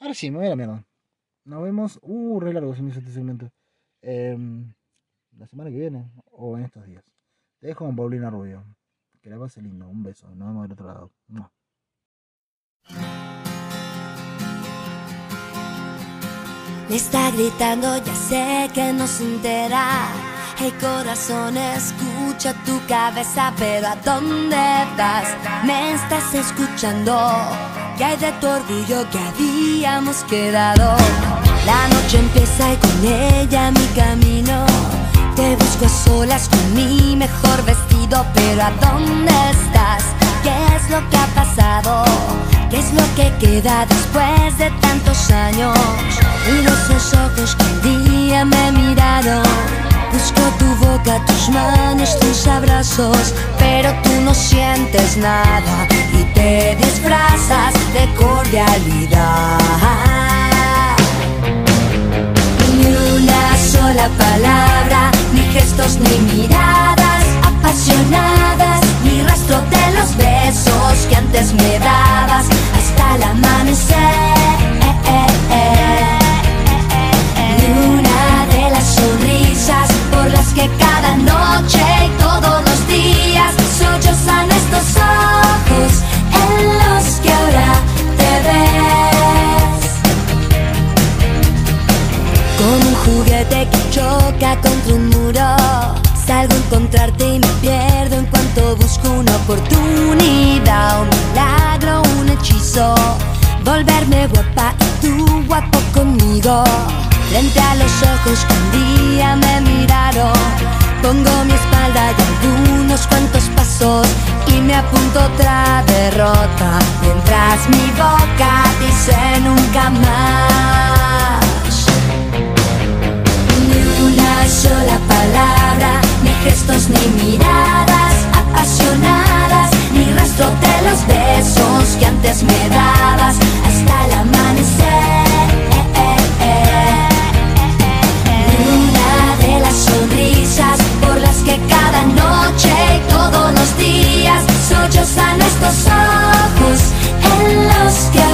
Ahora sí, me voy a la mierda. Nos vemos. Uh, re largo se me hizo este segmento. Em, la semana que viene o en estos días. Te dejo con Paulina Rubio. Que la pase lindo. Un beso. Nos vemos del otro lado. Me está gritando, ya sé que no se entera. El corazón escucha tu cabeza, pero ¿a dónde vas? Me estás escuchando. ¿Qué hay de tu orgullo que habíamos quedado? La noche empieza y con ella mi camino. Te busco a solas con mi mejor vestido, pero ¿a dónde estás? ¿Qué es lo que ha pasado? ¿Qué es lo que queda después de tantos años? Y esos ojos que un día me miraron. Busco tu boca, tus manos, tus abrazos, pero tú no sientes nada y te disfrazas de cordialidad. Ni una sola palabra, ni gestos, ni miradas apasionadas, ni rastro de los besos que antes me dabas hasta el amanecer. Ni una de las sonrisas por las que cada noche y todos los días sollozan estos ojos en los que ahora te ves. Como un juguete que choca contra un muro. Salgo a oportunidad, un milagro, un hechizo. Volverme guapa y tú guapo conmigo. Frente a los ojos que un día me miraron. Pongo mi espalda y algunos cuantos pasos y me apunto otra derrota. Mientras mi boca dice nunca más. Ni una sola palabra, ni gestos, ni miradas apasionadas, ni rastro de los besos que antes me dabas hasta el amanecer. Ni una de las sonrisas por las que cada noche y todos los días sollozan estos ojos en los que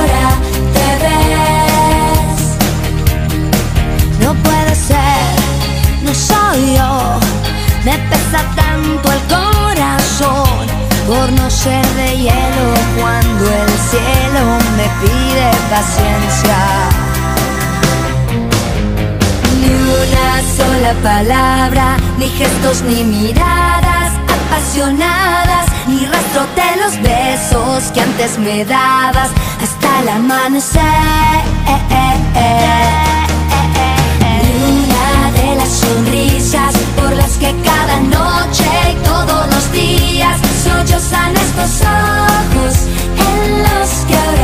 de hielo cuando el cielo me pide paciencia. Ni una sola palabra, ni gestos, ni miradas apasionadas, ni rastro de los besos que antes me dabas hasta el amanecer. Ni una de las sonrisas la noche y todos los días sollozan estos ojos en los que ahora.